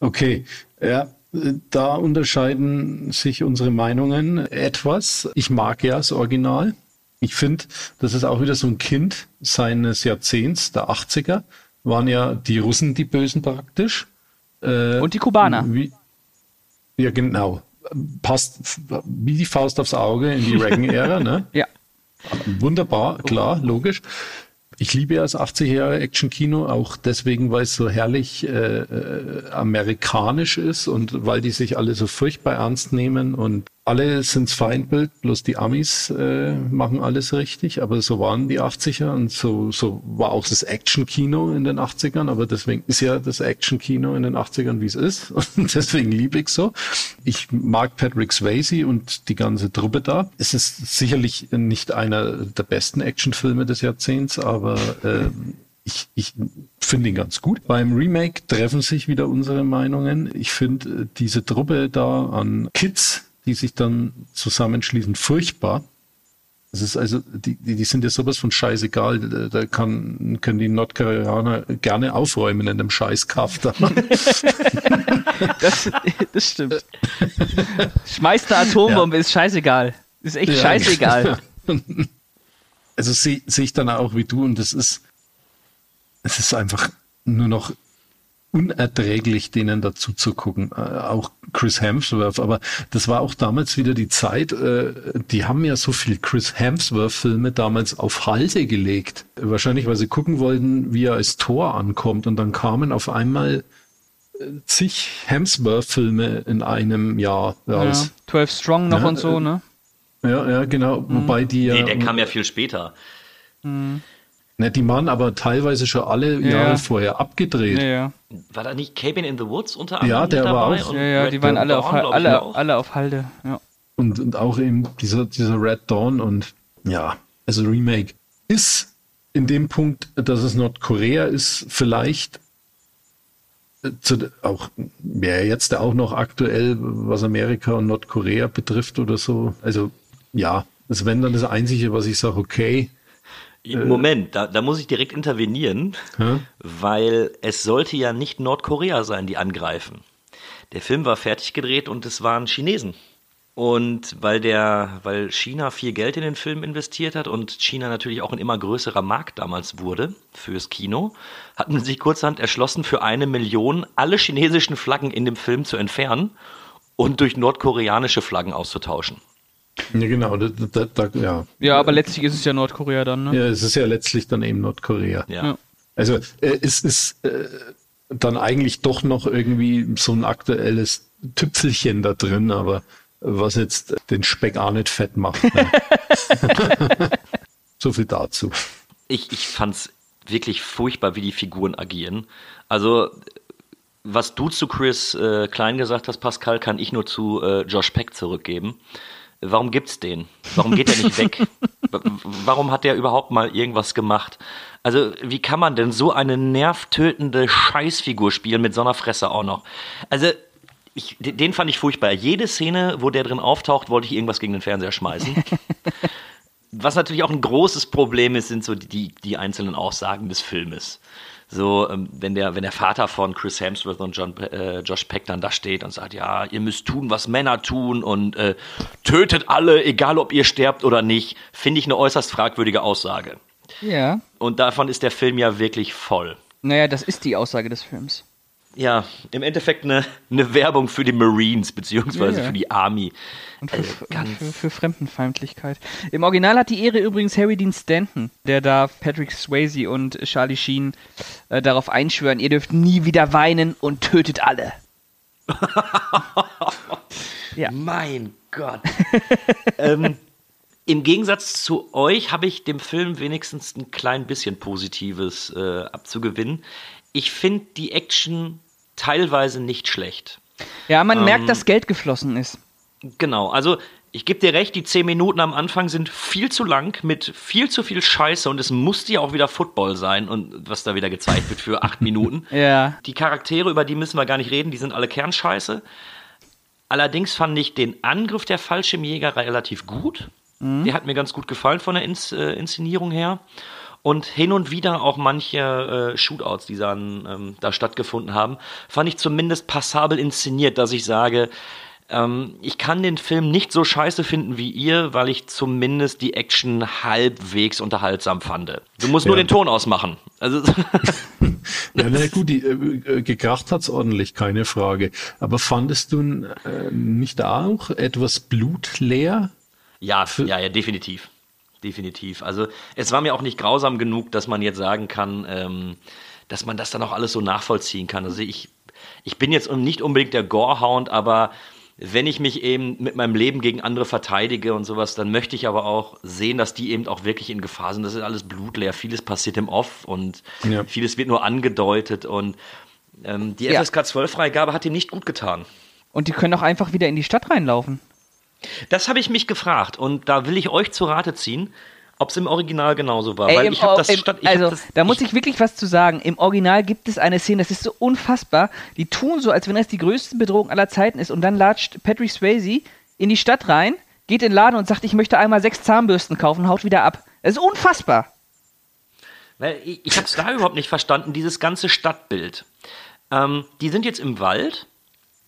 Okay, ja, da unterscheiden sich unsere Meinungen etwas. Ich mag ja das Original. Ich finde, das ist auch wieder so ein Kind seines Jahrzehnts, der 80er, waren ja die Russen die Bösen praktisch. Äh, Und die Kubaner. Wie, ja, genau. Passt wie die Faust aufs Auge in die Reagan-Ära, ne? Ja. Wunderbar, klar, logisch. Ich liebe ja das 80er Jahre Action-Kino, auch deswegen, weil es so herrlich äh, äh, amerikanisch ist und weil die sich alle so furchtbar ernst nehmen und alle sind's Feindbild, bloß die Amis äh, machen alles richtig, aber so waren die 80er und so, so war auch das Action-Kino in den 80ern, aber deswegen ist ja das Action-Kino in den 80ern, wie es ist und deswegen liebe ich so. Ich mag Patrick Swayze und die ganze Truppe da. Es ist sicherlich nicht einer der besten Actionfilme des Jahrzehnts, aber äh, ich, ich finde ihn ganz gut. Beim Remake treffen sich wieder unsere Meinungen. Ich finde äh, diese Truppe da an Kids, die sich dann zusammenschließen, furchtbar. Das ist also, die, die sind ja sowas von scheißegal. Da- kann, können die Nordkoreaner gerne aufräumen in dem Scheißkaff da. Das, das stimmt. Schmeißt eine Atombombe, ist scheißegal. Ist echt Ja. scheißegal. Also sehe seh ich dann auch wie du und das ist, es ist einfach nur noch unerträglich, denen dazu zu gucken. Äh, auch Chris Hemsworth, aber das war auch damals wieder die Zeit, äh, die haben ja so viel Chris Hemsworth-Filme damals auf Halte gelegt. Wahrscheinlich, weil sie gucken wollten, wie er als Tor ankommt und dann kamen auf einmal äh, zig Hemsworth-Filme in einem Jahr Ja. raus. 12 Strong noch Ja, und so, äh, ne? Ja, ja, genau. Wobei die ja. Nee, der kam ja viel später. Ne, die waren aber teilweise schon alle Ja. Jahre vorher abgedreht. Ja, ja. War da nicht Cabin in the Woods unter Ja, anderem der mit war auch- Und Ja, ja, Red die waren alle Dawn, auf, alle, auch? alle auf Halde. Ja. Und, und auch eben dieser, dieser Red Dawn und ja, also Remake ist in dem Punkt, dass es Nordkorea ist, vielleicht äh, zu, auch wäre jetzt auch noch aktuell, was Amerika und Nordkorea betrifft oder so. Also ja, das wenn dann das Einzige, was ich sage, okay, Moment, da, da muss ich direkt intervenieren, Hä? weil es sollte ja nicht Nordkorea sein, die angreifen. Der Film war fertig gedreht und es waren Chinesen. Und weil der, weil China viel Geld in den Film investiert hat und China natürlich auch ein immer größerer Markt damals wurde fürs Kino, hat man sich kurzerhand erschlossen, für eine Million alle chinesischen Flaggen in dem Film zu entfernen und durch nordkoreanische Flaggen auszutauschen. Ja, genau. Da, da, da, ja. Ja, aber letztlich ist es ja Nordkorea dann, ne? ja, es ist ja letztlich dann eben Nordkorea. Ja. Ja. Also äh, es ist äh, dann eigentlich doch noch irgendwie so ein aktuelles Tüpfelchen da drin, aber was jetzt den Speck auch nicht fett macht. Ne? so viel dazu. Ich, ich fand's wirklich furchtbar, wie die Figuren agieren. Also, was du zu Chris äh, Klein gesagt hast, Pascal, kann ich nur zu äh, Josh Peck zurückgeben. Warum gibt's den? Warum geht er nicht weg? Warum hat der überhaupt mal irgendwas gemacht? Also, wie kann man denn so eine nervtötende Scheißfigur spielen mit so einer Fresse auch noch? Also, ich, den den fand ich furchtbar. Jede Szene, wo der drin auftaucht, wollte ich irgendwas gegen den Fernseher schmeißen. Was natürlich auch ein großes Problem ist, sind so die, die einzelnen Aussagen des Filmes. So, ähm, wenn der, wenn der Vater von Chris Hemsworth und John, äh, Josh Peck dann da steht und sagt, ja, ihr müsst tun, was Männer tun und äh, tötet alle, egal ob ihr sterbt oder nicht, finde ich eine äußerst fragwürdige Aussage. Ja. Und davon ist der Film ja wirklich voll. Naja, das ist die Aussage des Films. Ja, im Endeffekt eine, eine Werbung für die Marines, beziehungsweise Ja, ja. für die Army. Und für, Also für, für Fremdenfeindlichkeit. Im Original hat die Ehre übrigens Harry Dean Stanton, der da Patrick Swayze und Charlie Sheen äh, darauf einschwören, ihr dürft nie wieder weinen und tötet alle. Ja. Mein Gott. ähm, Im Gegensatz zu euch habe ich dem Film wenigstens ein klein bisschen Positives äh, abzugewinnen. Ich finde die Action teilweise nicht schlecht. Ja, man Ähm, merkt, dass Geld geflossen ist. Genau, also ich gebe dir recht, die zehn Minuten am Anfang sind viel zu lang mit viel zu viel Scheiße und es musste ja auch wieder Football sein und was da wieder gezeigt wird für acht Minuten. Ja. Die Charaktere, über die müssen wir gar nicht reden, die sind alle Kernscheiße. Allerdings fand ich den Angriff der Fallschirmjäger relativ gut. Der hat mir ganz gut gefallen von der Ins äh, Inszenierung her. Und hin und wieder auch manche äh, Shootouts, die dann, ähm, da stattgefunden haben, fand ich zumindest passabel inszeniert, dass ich sage, ähm, ich kann den Film nicht so scheiße finden wie ihr, weil ich zumindest die Action halbwegs unterhaltsam fand. Du musst nur Ja. den Ton ausmachen. Also Ja, na gut, die, äh, äh, gekracht hat's ordentlich, keine Frage. Aber fandest du äh, nicht auch etwas blutleer? Ja, ja, ja, definitiv. Definitiv. Also es war mir auch nicht grausam genug, dass man jetzt sagen kann, ähm, dass man das dann auch alles so nachvollziehen kann. Also ich, ich bin jetzt nicht unbedingt der Gorehound, aber wenn ich mich eben mit meinem Leben gegen andere verteidige und sowas, dann möchte ich aber auch sehen, dass die eben auch wirklich in Gefahr sind. Das ist alles blutleer. Vieles passiert im Off und Ja. vieles wird nur angedeutet und ähm, die. FSK 12-Freigabe hat ihm nicht gut getan. Und die können auch einfach wieder in die Stadt reinlaufen. Das habe ich mich gefragt und da will ich euch zu Rate ziehen, ob es im Original genauso war. Ey, weil ich habe das im, ich hab also, das, da muss ich, ich wirklich was zu sagen. Im Original gibt es eine Szene, das ist so unfassbar. Die tun so, als wenn das die größte Bedrohung aller Zeiten ist. Und dann latscht Patrick Swayze in die Stadt rein, geht in den Laden und sagt, ich möchte einmal sechs Zahnbürsten kaufen, haut wieder ab. Das ist unfassbar. weil ich, ich habe es da überhaupt nicht verstanden, dieses ganze Stadtbild. Ähm, die sind jetzt im Wald,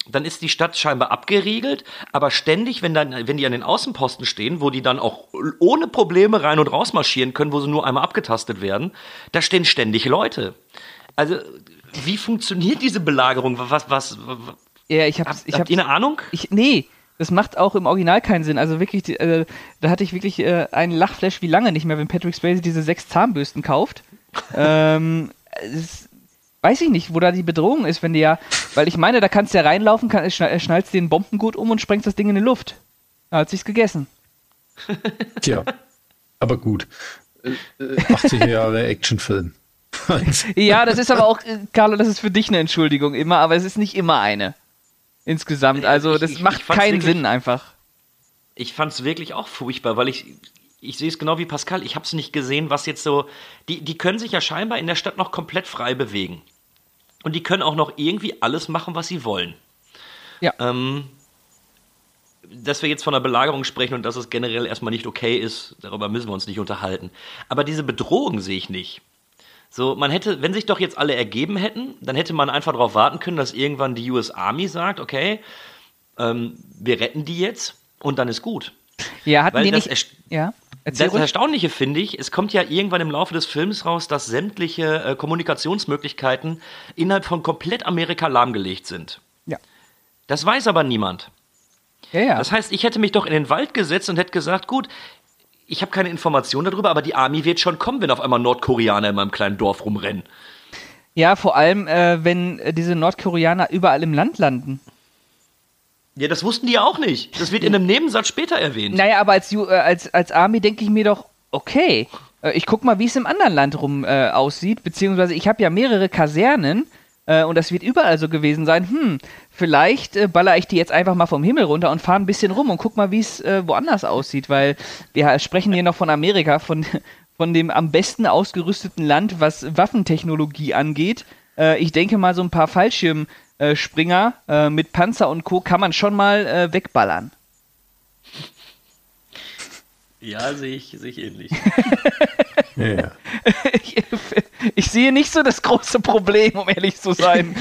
dann ist die Stadt scheinbar abgeriegelt, aber ständig, wenn, dann, wenn die an den Außenposten stehen, wo die dann auch ohne Probleme rein und raus marschieren können, wo sie nur einmal abgetastet werden, da stehen ständig Leute. Also, wie funktioniert diese Belagerung? Was, was, was Ja, ich hab, hab's, ich habt hab's, ihr eine Ahnung? ich, nee, das macht auch im Original keinen Sinn. Also wirklich, äh, da hatte ich wirklich äh, einen Lachflash wie lange nicht mehr, wenn Patrick Swayze diese sechs Zahnbürsten kauft. ähm, es, weiß ich nicht, wo da die Bedrohung ist, wenn die ja, weil ich meine, da kannst du ja reinlaufen, kann, schna- schnallst den Bombengurt um und sprengst das Ding in die Luft. Da hat sich's gegessen. Tja, aber gut. Äh, äh, 80er Jahre Actionfilm. Ja, das ist aber auch, äh, Carlo, das ist für dich eine Entschuldigung immer, aber es ist nicht immer eine. Insgesamt. Also Ich- das ich- macht ich fand's keinen wirklich- Sinn einfach. Ich fand es wirklich auch furchtbar, weil ich, ich sehe es genau wie Pascal. Ich habe es nicht gesehen, was jetzt so. Die, die können sich ja scheinbar in der Stadt noch komplett frei bewegen. Und die können auch noch irgendwie alles machen, was sie wollen. Ja. Ähm, dass wir jetzt von einer Belagerung sprechen und dass es generell erstmal nicht okay ist, darüber müssen wir uns nicht unterhalten. Aber diese Bedrohung sehe ich nicht. So, man hätte, wenn sich doch jetzt alle ergeben hätten, dann hätte man einfach darauf warten können, dass irgendwann die US Army sagt, okay, ähm, wir retten die jetzt und dann ist gut. Ja, hatten Weil die das nicht. erst- Das erzähl ruhig. Erstaunliche finde ich, es kommt ja irgendwann im Laufe des Films raus, dass sämtliche äh, Kommunikationsmöglichkeiten innerhalb von komplett Amerika lahmgelegt sind. Ja. Das weiß aber niemand. Ja, ja. Das heißt, ich hätte mich doch in den Wald gesetzt und hätte gesagt, gut, ich habe keine Informationen darüber, aber die Army wird schon kommen, wenn auf einmal Nordkoreaner in meinem kleinen Dorf rumrennen. ja, vor allem, äh, wenn äh, diese Nordkoreaner überall im Land landen. Ja, das wussten die ja auch nicht. Das wird in einem Nebensatz später erwähnt. Naja, aber als, äh, als, als Army denke ich mir doch, okay, äh, ich guck mal, wie es im anderen Land rum äh, aussieht, beziehungsweise ich habe ja mehrere Kasernen äh, und das wird überall so gewesen sein. Hm, vielleicht äh, baller ich die jetzt einfach mal vom Himmel runter und fahre ein bisschen rum und guck mal, wie es äh, woanders aussieht, weil wir sprechen hier noch von Amerika, von, von dem am besten ausgerüsteten Land, was Waffentechnologie angeht. Äh, ich denke mal, so ein paar Fallschirmspringer äh, mit Panzer und Co. kann man schon mal äh, wegballern. Ja, sehe ich, sehe ich ähnlich. Ja, ja. ich, ich sehe nicht so das große Problem, um ehrlich zu sein.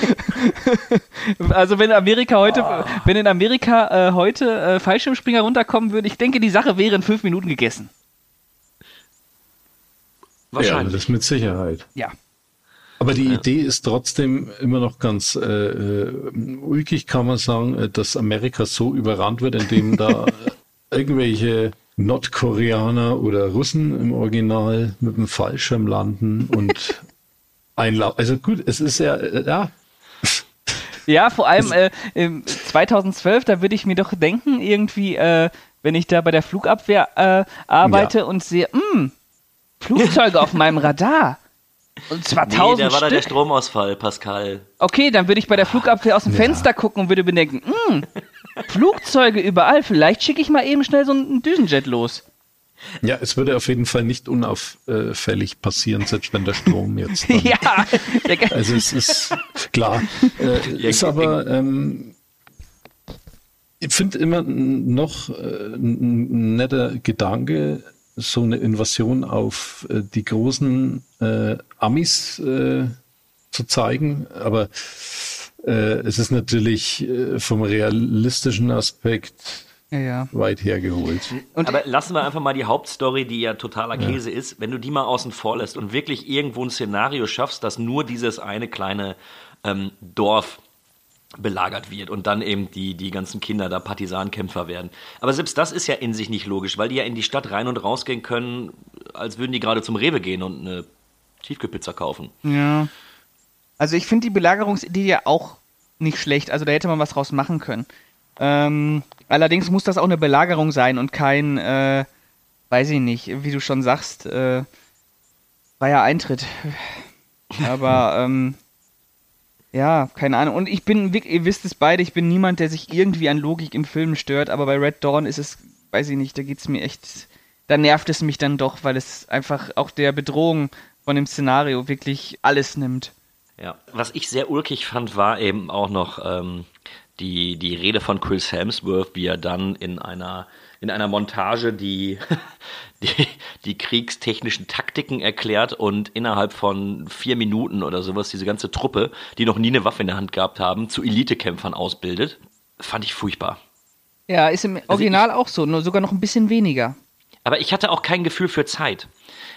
also wenn Amerika heute, wenn in Amerika äh, heute äh, Fallschirmspringer runterkommen würde, ich denke, die Sache wäre in fünf Minuten gegessen. ja, Wahrscheinlich. das mit Sicherheit. Ja. Aber die Idee ist trotzdem immer noch ganz äh, äh, ulkig, kann man sagen, äh, dass Amerika so überrannt wird, indem da irgendwelche Nordkoreaner oder Russen im Original mit dem Fallschirm landen und einlaufen. Also gut, es ist ja, äh, ja, Ja, vor allem äh, im 2012, da würde ich mir doch denken, irgendwie, äh, wenn ich da bei der Flugabwehr äh, arbeite Ja. und sehe, mh, Flugzeuge auf meinem Radar. Und zwar Nee, tausend da war da der. Stromausfall, Pascal. Okay, dann würde ich bei der Flugabwehr aus dem Fenster gucken und würde bedenken, hm, Flugzeuge überall, vielleicht schicke ich mal eben schnell so einen Düsenjet los. ja, es würde auf jeden Fall nicht unauffällig passieren, selbst wenn der Strom jetzt. Dann, ja, Also es ist klar. Äh, ist aber ähm, ich finde immer noch äh, ein netter Gedanke, so eine Invasion auf äh, die großen äh, Amis äh, zu zeigen. Aber äh, es ist natürlich äh, vom realistischen Aspekt ja, ja. weit hergeholt. Und Aber lassen wir einfach mal die Hauptstory, die ja totaler Käse ist, wenn du die mal außen vor lässt und wirklich irgendwo ein Szenario schaffst, dass nur dieses eine kleine ähm, Dorf belagert wird und dann eben die, die ganzen Kinder da Partisankämpfer werden. Aber selbst das ist ja in sich nicht logisch, weil die ja in die Stadt rein und rausgehen können, als würden die gerade zum Rewe gehen und eine Tiefkühlpizza kaufen. Ja. Also ich finde die Belagerungsidee ja auch nicht schlecht. Also da hätte man was draus machen können. Ähm, allerdings muss das auch eine Belagerung sein und kein, äh, weiß ich nicht, wie du schon sagst, äh, freier Eintritt. Aber ähm, ja, keine Ahnung. Und ich bin, ihr wisst es beide, ich bin niemand, der sich irgendwie an Logik im Film stört, aber bei Red Dawn ist es, weiß ich nicht, da geht's mir echt, da nervt es mich dann doch, weil es einfach auch der Bedrohung von dem Szenario wirklich alles nimmt. Ja, was ich sehr ulkig fand, war eben auch noch ähm, die, die Rede von Chris Hemsworth, wie er dann in einer, in einer Montage die, die, die kriegstechnischen Taktiken erklärt und innerhalb von vier Minuten oder sowas diese ganze Truppe, die noch nie eine Waffe in der Hand gehabt haben, zu Elitekämpfern ausbildet. Fand ich furchtbar. Ja, ist im Original auch so, nur sogar noch ein bisschen weniger. Aber ich hatte auch kein Gefühl für Zeit.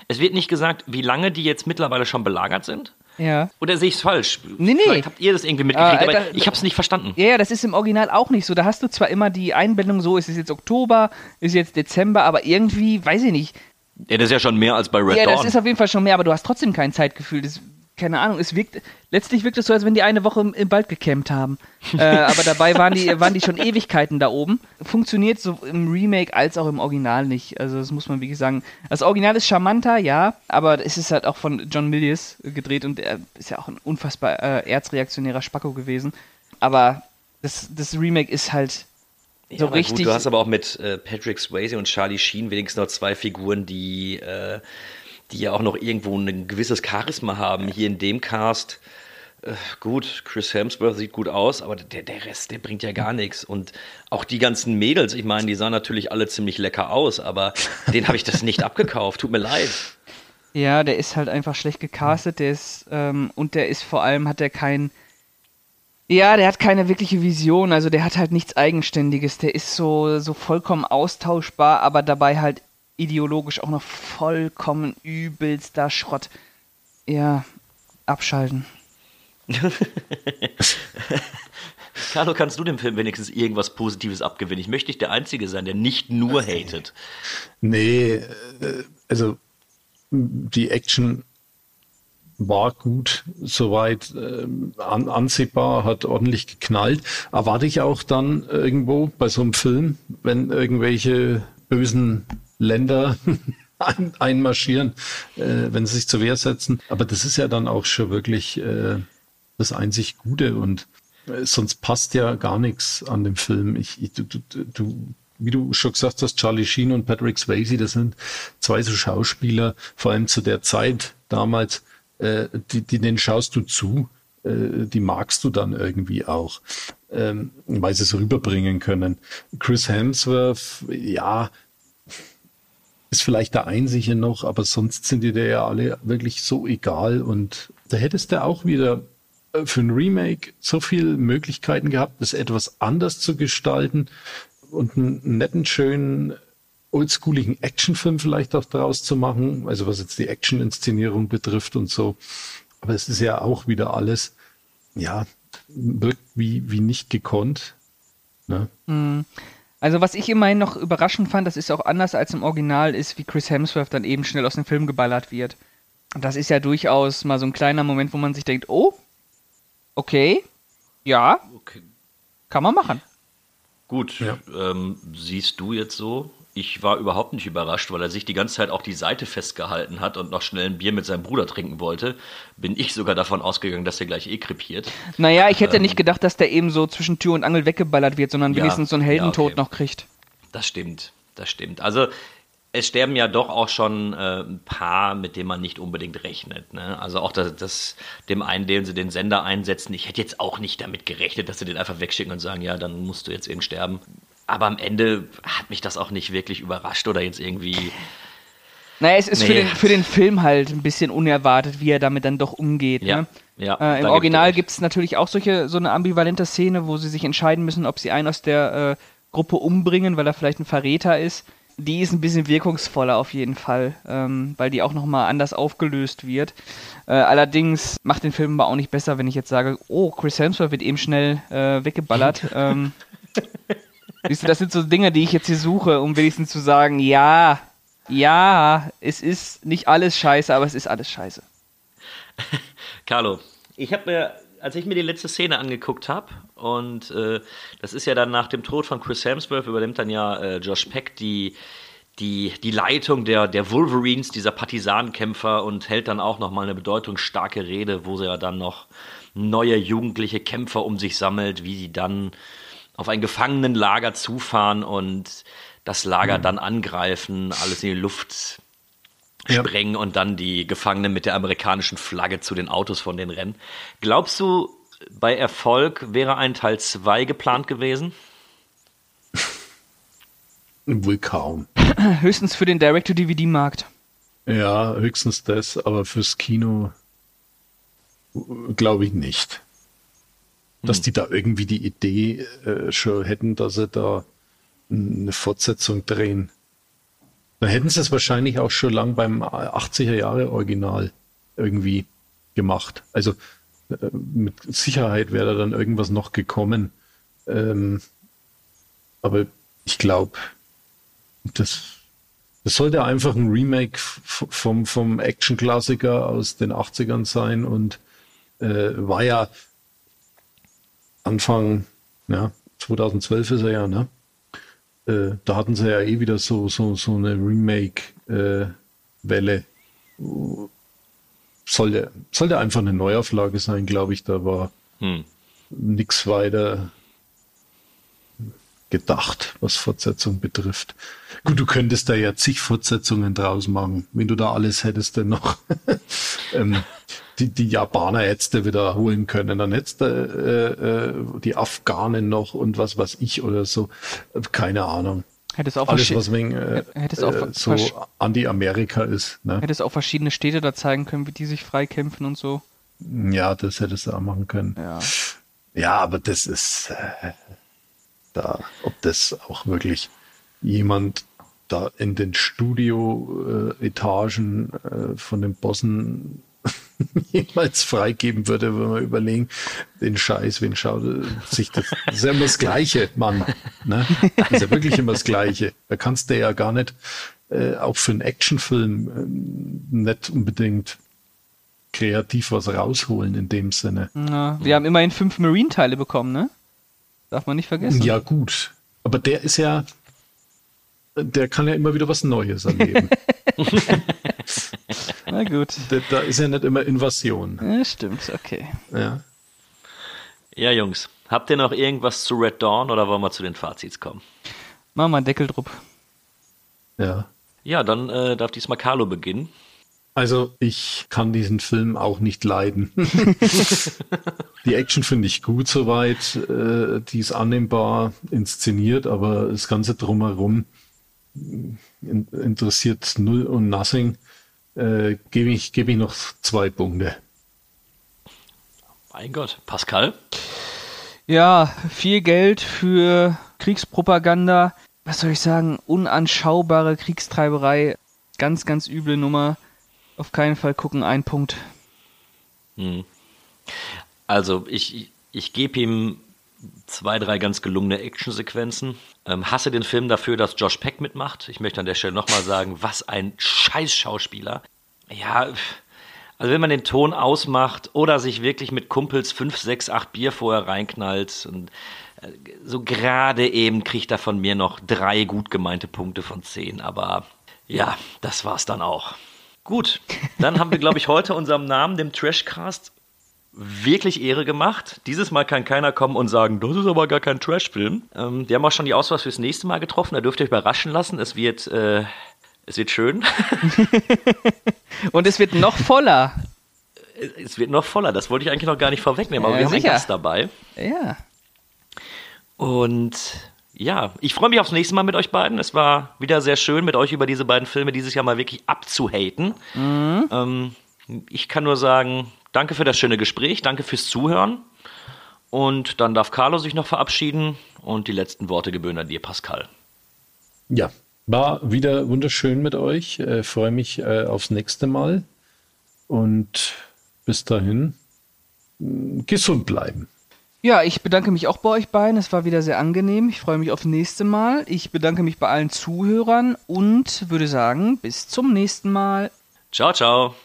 Es wird nicht gesagt, wie lange die jetzt mittlerweile schon belagert sind. Ja. Oder sehe ich es falsch? Nee, nee. Vielleicht habt ihr das irgendwie mitgekriegt, Äh, aber da- ich habe es nicht verstanden. Ja, ja, das ist im Original auch nicht so. Da hast du zwar immer die Einblendung so, es ist jetzt Oktober, ist jetzt Dezember, aber irgendwie, weiß ich nicht. Ja, das ist ja schon mehr als bei Red ja, Dawn. das ist auf jeden Fall schon mehr, aber du hast trotzdem kein Zeitgefühl. Das, keine Ahnung, es wirkt, letztlich wirkt es so, als wenn die eine Woche im, im Wald gecampt haben. äh, aber dabei waren die, waren die schon Ewigkeiten da oben. Funktioniert so im Remake als auch im Original nicht. Also das muss man wirklich sagen. Das Original ist charmanter, ja, aber es ist halt auch von John Milius gedreht und er ist ja auch ein unfassbar äh, erzreaktionärer Spacko gewesen. Aber das, das Remake ist halt Ja, so richtig. Gut, du hast aber auch mit äh, Patrick Swayze und Charlie Sheen wenigstens noch zwei Figuren, die, äh, die ja auch noch irgendwo ein gewisses Charisma haben. Hier in dem Cast äh, gut, Chris Hemsworth sieht gut aus, aber der, der Rest, der bringt ja gar nichts. Und auch die ganzen Mädels, ich meine, die sahen natürlich alle ziemlich lecker aus, aber den habe ich das nicht abgekauft. Tut mir leid. Ja, der ist halt einfach schlecht gecastet, der ist, ähm, und der ist vor allem, hat er kein, ja, der hat keine wirkliche Vision, also der hat halt nichts Eigenständiges, der ist so, so vollkommen austauschbar, aber dabei halt ideologisch auch noch vollkommen übelster Schrott. Ja, abschalten. Carlo, kannst du dem Film wenigstens irgendwas Positives abgewinnen? Ich möchte nicht der Einzige sein, der nicht nur hatet. Nee, äh, also die Action war gut, soweit äh, an, ansehbar, hat ordentlich geknallt. Erwarte ich auch dann irgendwo bei so einem Film, wenn irgendwelche bösen Länder ein, einmarschieren, äh, wenn sie sich zur Wehr setzen. Aber das ist ja dann auch schon wirklich äh, das einzig Gute und äh, sonst passt ja gar nichts an dem Film. Ich, ich du, du, du, wie du schon gesagt hast, Charlie Sheen und Patrick Swayze, das sind zwei so Schauspieler, vor allem zu der Zeit damals, äh, die, die, denen schaust du zu, äh, die magst du dann irgendwie auch, ähm, weil sie es rüberbringen können. Chris Hemsworth, ja, ist vielleicht der einzige noch, aber sonst sind die dir ja alle wirklich so egal. Und da hättest du auch wieder äh, für ein Remake so viele Möglichkeiten gehabt, das etwas anders zu gestalten und einen netten, schönen, oldschooligen Actionfilm vielleicht auch daraus zu machen. Also was jetzt die Action-Inszenierung betrifft und so. Aber es ist ja auch wieder alles, ja, wirkt wie, wie nicht gekonnt. Ne? Mm. Also was ich immerhin noch überraschend fand, das ist auch anders als im Original, ist, wie Chris Hemsworth dann eben schnell aus dem Film geballert wird. Das ist ja durchaus mal so ein kleiner Moment, wo man sich denkt, oh, okay, ja, okay. kann man machen. Gut, ja. ähm, siehst du jetzt so? Ich war überhaupt nicht überrascht, weil er sich die ganze Zeit auch die Seite festgehalten hat und noch schnell ein Bier mit seinem Bruder trinken wollte. Bin ich sogar davon ausgegangen, dass er gleich eh krepiert. Naja, ich hätte ähm, nicht gedacht, dass der eben so zwischen Tür und Angel weggeballert wird, sondern ja, wenigstens so einen Heldentod ja, okay. noch kriegt. Das stimmt, das stimmt. Also es sterben ja doch auch schon äh, ein paar, mit denen man nicht unbedingt rechnet. Ne? Also auch das, das, dem einen, den sie den Sender einsetzen. Ich hätte jetzt auch nicht damit gerechnet, dass sie den einfach wegschicken und sagen, ja, dann musst du jetzt eben sterben. Aber am Ende hat mich das auch nicht wirklich überrascht oder jetzt irgendwie. Naja, es ist nee. für, den, für den Film halt ein bisschen unerwartet, wie er damit dann doch umgeht. Ja. Ne? Ja, äh, Im Original gibt es natürlich auch solche, so eine ambivalente Szene, wo sie sich entscheiden müssen, ob sie einen aus der äh, Gruppe umbringen, weil er vielleicht ein Verräter ist. Die ist ein bisschen wirkungsvoller auf jeden Fall, ähm, weil die auch nochmal anders aufgelöst wird. Äh, allerdings macht den Film aber auch nicht besser, wenn ich jetzt sage, oh, Chris Hemsworth wird eben schnell äh, weggeballert. ähm, Siehst du, das sind so Dinge, die ich jetzt hier suche, um wenigstens zu sagen, ja, ja, es ist nicht alles scheiße, aber es ist alles scheiße. Carlo, ich habe mir, als ich mir die letzte Szene angeguckt habe, und äh, das ist ja dann nach dem Tod von Chris Hemsworth, übernimmt dann ja äh, Josh Peck die, die, die Leitung der, der Wolverines, dieser Partisanenkämpfer, und hält dann auch nochmal eine bedeutungsstarke Rede, wo sie ja dann noch neue jugendliche Kämpfer um sich sammelt, wie sie dann auf ein Gefangenenlager zufahren und das Lager mhm. dann angreifen, alles in die Luft sprengen ja. und dann die Gefangenen mit der amerikanischen Flagge zu den Autos von denen rennen. Glaubst du, bei Erfolg wäre ein Teil 2 geplant gewesen? Wohl kaum. Höchstens für den Direct-to-DVD-Markt. Ja, höchstens das, aber fürs Kino glaube ich nicht dass hm. die da irgendwie die Idee äh, schon hätten, dass sie da eine Fortsetzung drehen. Dann hätten sie es wahrscheinlich auch schon lang beim 80er Jahre Original irgendwie gemacht. Also äh, mit Sicherheit wäre da dann irgendwas noch gekommen. Ähm, aber ich glaube, das, das sollte einfach ein Remake vom, vom Action-Klassiker aus den 80ern sein und äh, war ja Anfang, ja, 2012 ist er ja, ne? Äh, da hatten sie ja eh wieder so, so, so eine Remake-Welle. Äh, sollte, sollte einfach eine Neuauflage sein, glaube ich. Da war hm. nichts weiter gedacht, was Fortsetzung betrifft. Gut, du könntest da ja zig Fortsetzungen draus machen, wenn du da alles hättest denn noch. ähm, die, die Japaner Ärzte wieder holen können. Dann hättest du äh, äh, die Afghanen noch und was weiß ich oder so. Keine Ahnung. Hättest auch Alles, was wegen äh, hättest auch äh, so anti-Amerika ist. Ne? Hättest auch verschiedene Städte da zeigen können, wie die sich freikämpfen und so. Ja, das hättest du auch machen können. Ja. Ja, aber das ist äh, da, ob das auch wirklich jemand da in den Studio-Etagen äh, von den Bossen jemals freigeben würde, wenn wir überlegen, den Scheiß, wen schaut sich das? Das ist ja immer das Gleiche, Mann. Ne? Das ist ja wirklich immer das Gleiche. Da kannst du ja gar nicht, äh, auch für einen Actionfilm, äh, nicht unbedingt kreativ was rausholen in dem Sinne. Na, wir haben immerhin fünf Marine-Teile bekommen, ne? Darf man nicht vergessen. Ja, gut. Aber der ist ja, der kann ja immer wieder was Neues erleben. Na gut. da, da ist ja nicht immer Invasion. Ja, stimmt, okay. Ja. Ja, Jungs, habt ihr noch irgendwas zu Red Dawn oder wollen wir zu den Fazits kommen? Machen wir einen Deckel drupp. Ja. Ja, dann äh, darf diesmal Carlo beginnen. Also ich kann diesen Film auch nicht leiden. die Action finde ich gut soweit, äh, die ist annehmbar inszeniert, aber das Ganze drumherum interessiert null und nothing. Äh, Gebe ich, gebe ich noch zwei Punkte. Mein Gott, Pascal? Ja, viel Geld für Kriegspropaganda. Was soll ich sagen? Unanschaubare Kriegstreiberei. Ganz, ganz üble Nummer. Auf keinen Fall gucken, ein Punkt. Hm. Also, ich, ich, ich gebe ihm zwei, drei ganz gelungene Actionsequenzen. Ähm, hasse den Film dafür, dass Josh Peck mitmacht. Ich möchte an der Stelle nochmal sagen, was ein scheiß Schauspieler. Ja, also wenn man den Ton ausmacht oder sich wirklich mit Kumpels fünf, sechs, acht Bier vorher reinknallt und äh, so gerade eben kriegt er von mir noch drei gut gemeinte Punkte von zehn. Aber ja, das war's dann auch. Gut, dann haben wir, glaube ich, heute unserem Namen, dem Trashcast, wirklich Ehre gemacht. Dieses Mal kann keiner kommen und sagen, das ist aber gar kein Trash-Film. Ähm, wir haben auch schon die Auswahl fürs nächste Mal getroffen. Da dürft ihr euch überraschen lassen. Es wird, äh, es wird schön. Und es wird noch voller. es wird noch voller. Das wollte ich eigentlich noch gar nicht vorwegnehmen. Aber Ja, wir haben sicher. einen Gast dabei. Ja. Und ja, ich freue mich aufs nächste Mal mit euch beiden. Es war wieder sehr schön, mit euch über diese beiden Filme dieses Jahr mal wirklich abzuhaten. Ähm, ich kann nur sagen, danke für das schöne Gespräch, danke fürs Zuhören. Und dann darf Carlo sich noch verabschieden und die letzten Worte gebühren an dir, Pascal. Ja, war wieder wunderschön mit euch. Äh, Freue mich äh, aufs nächste Mal. Und bis dahin, mh, gesund bleiben. Ja, ich bedanke mich auch bei euch beiden. Es war wieder sehr angenehm. Ich freue mich aufs nächste Mal. Ich bedanke mich bei allen Zuhörern und würde sagen, bis zum nächsten Mal. Ciao, ciao.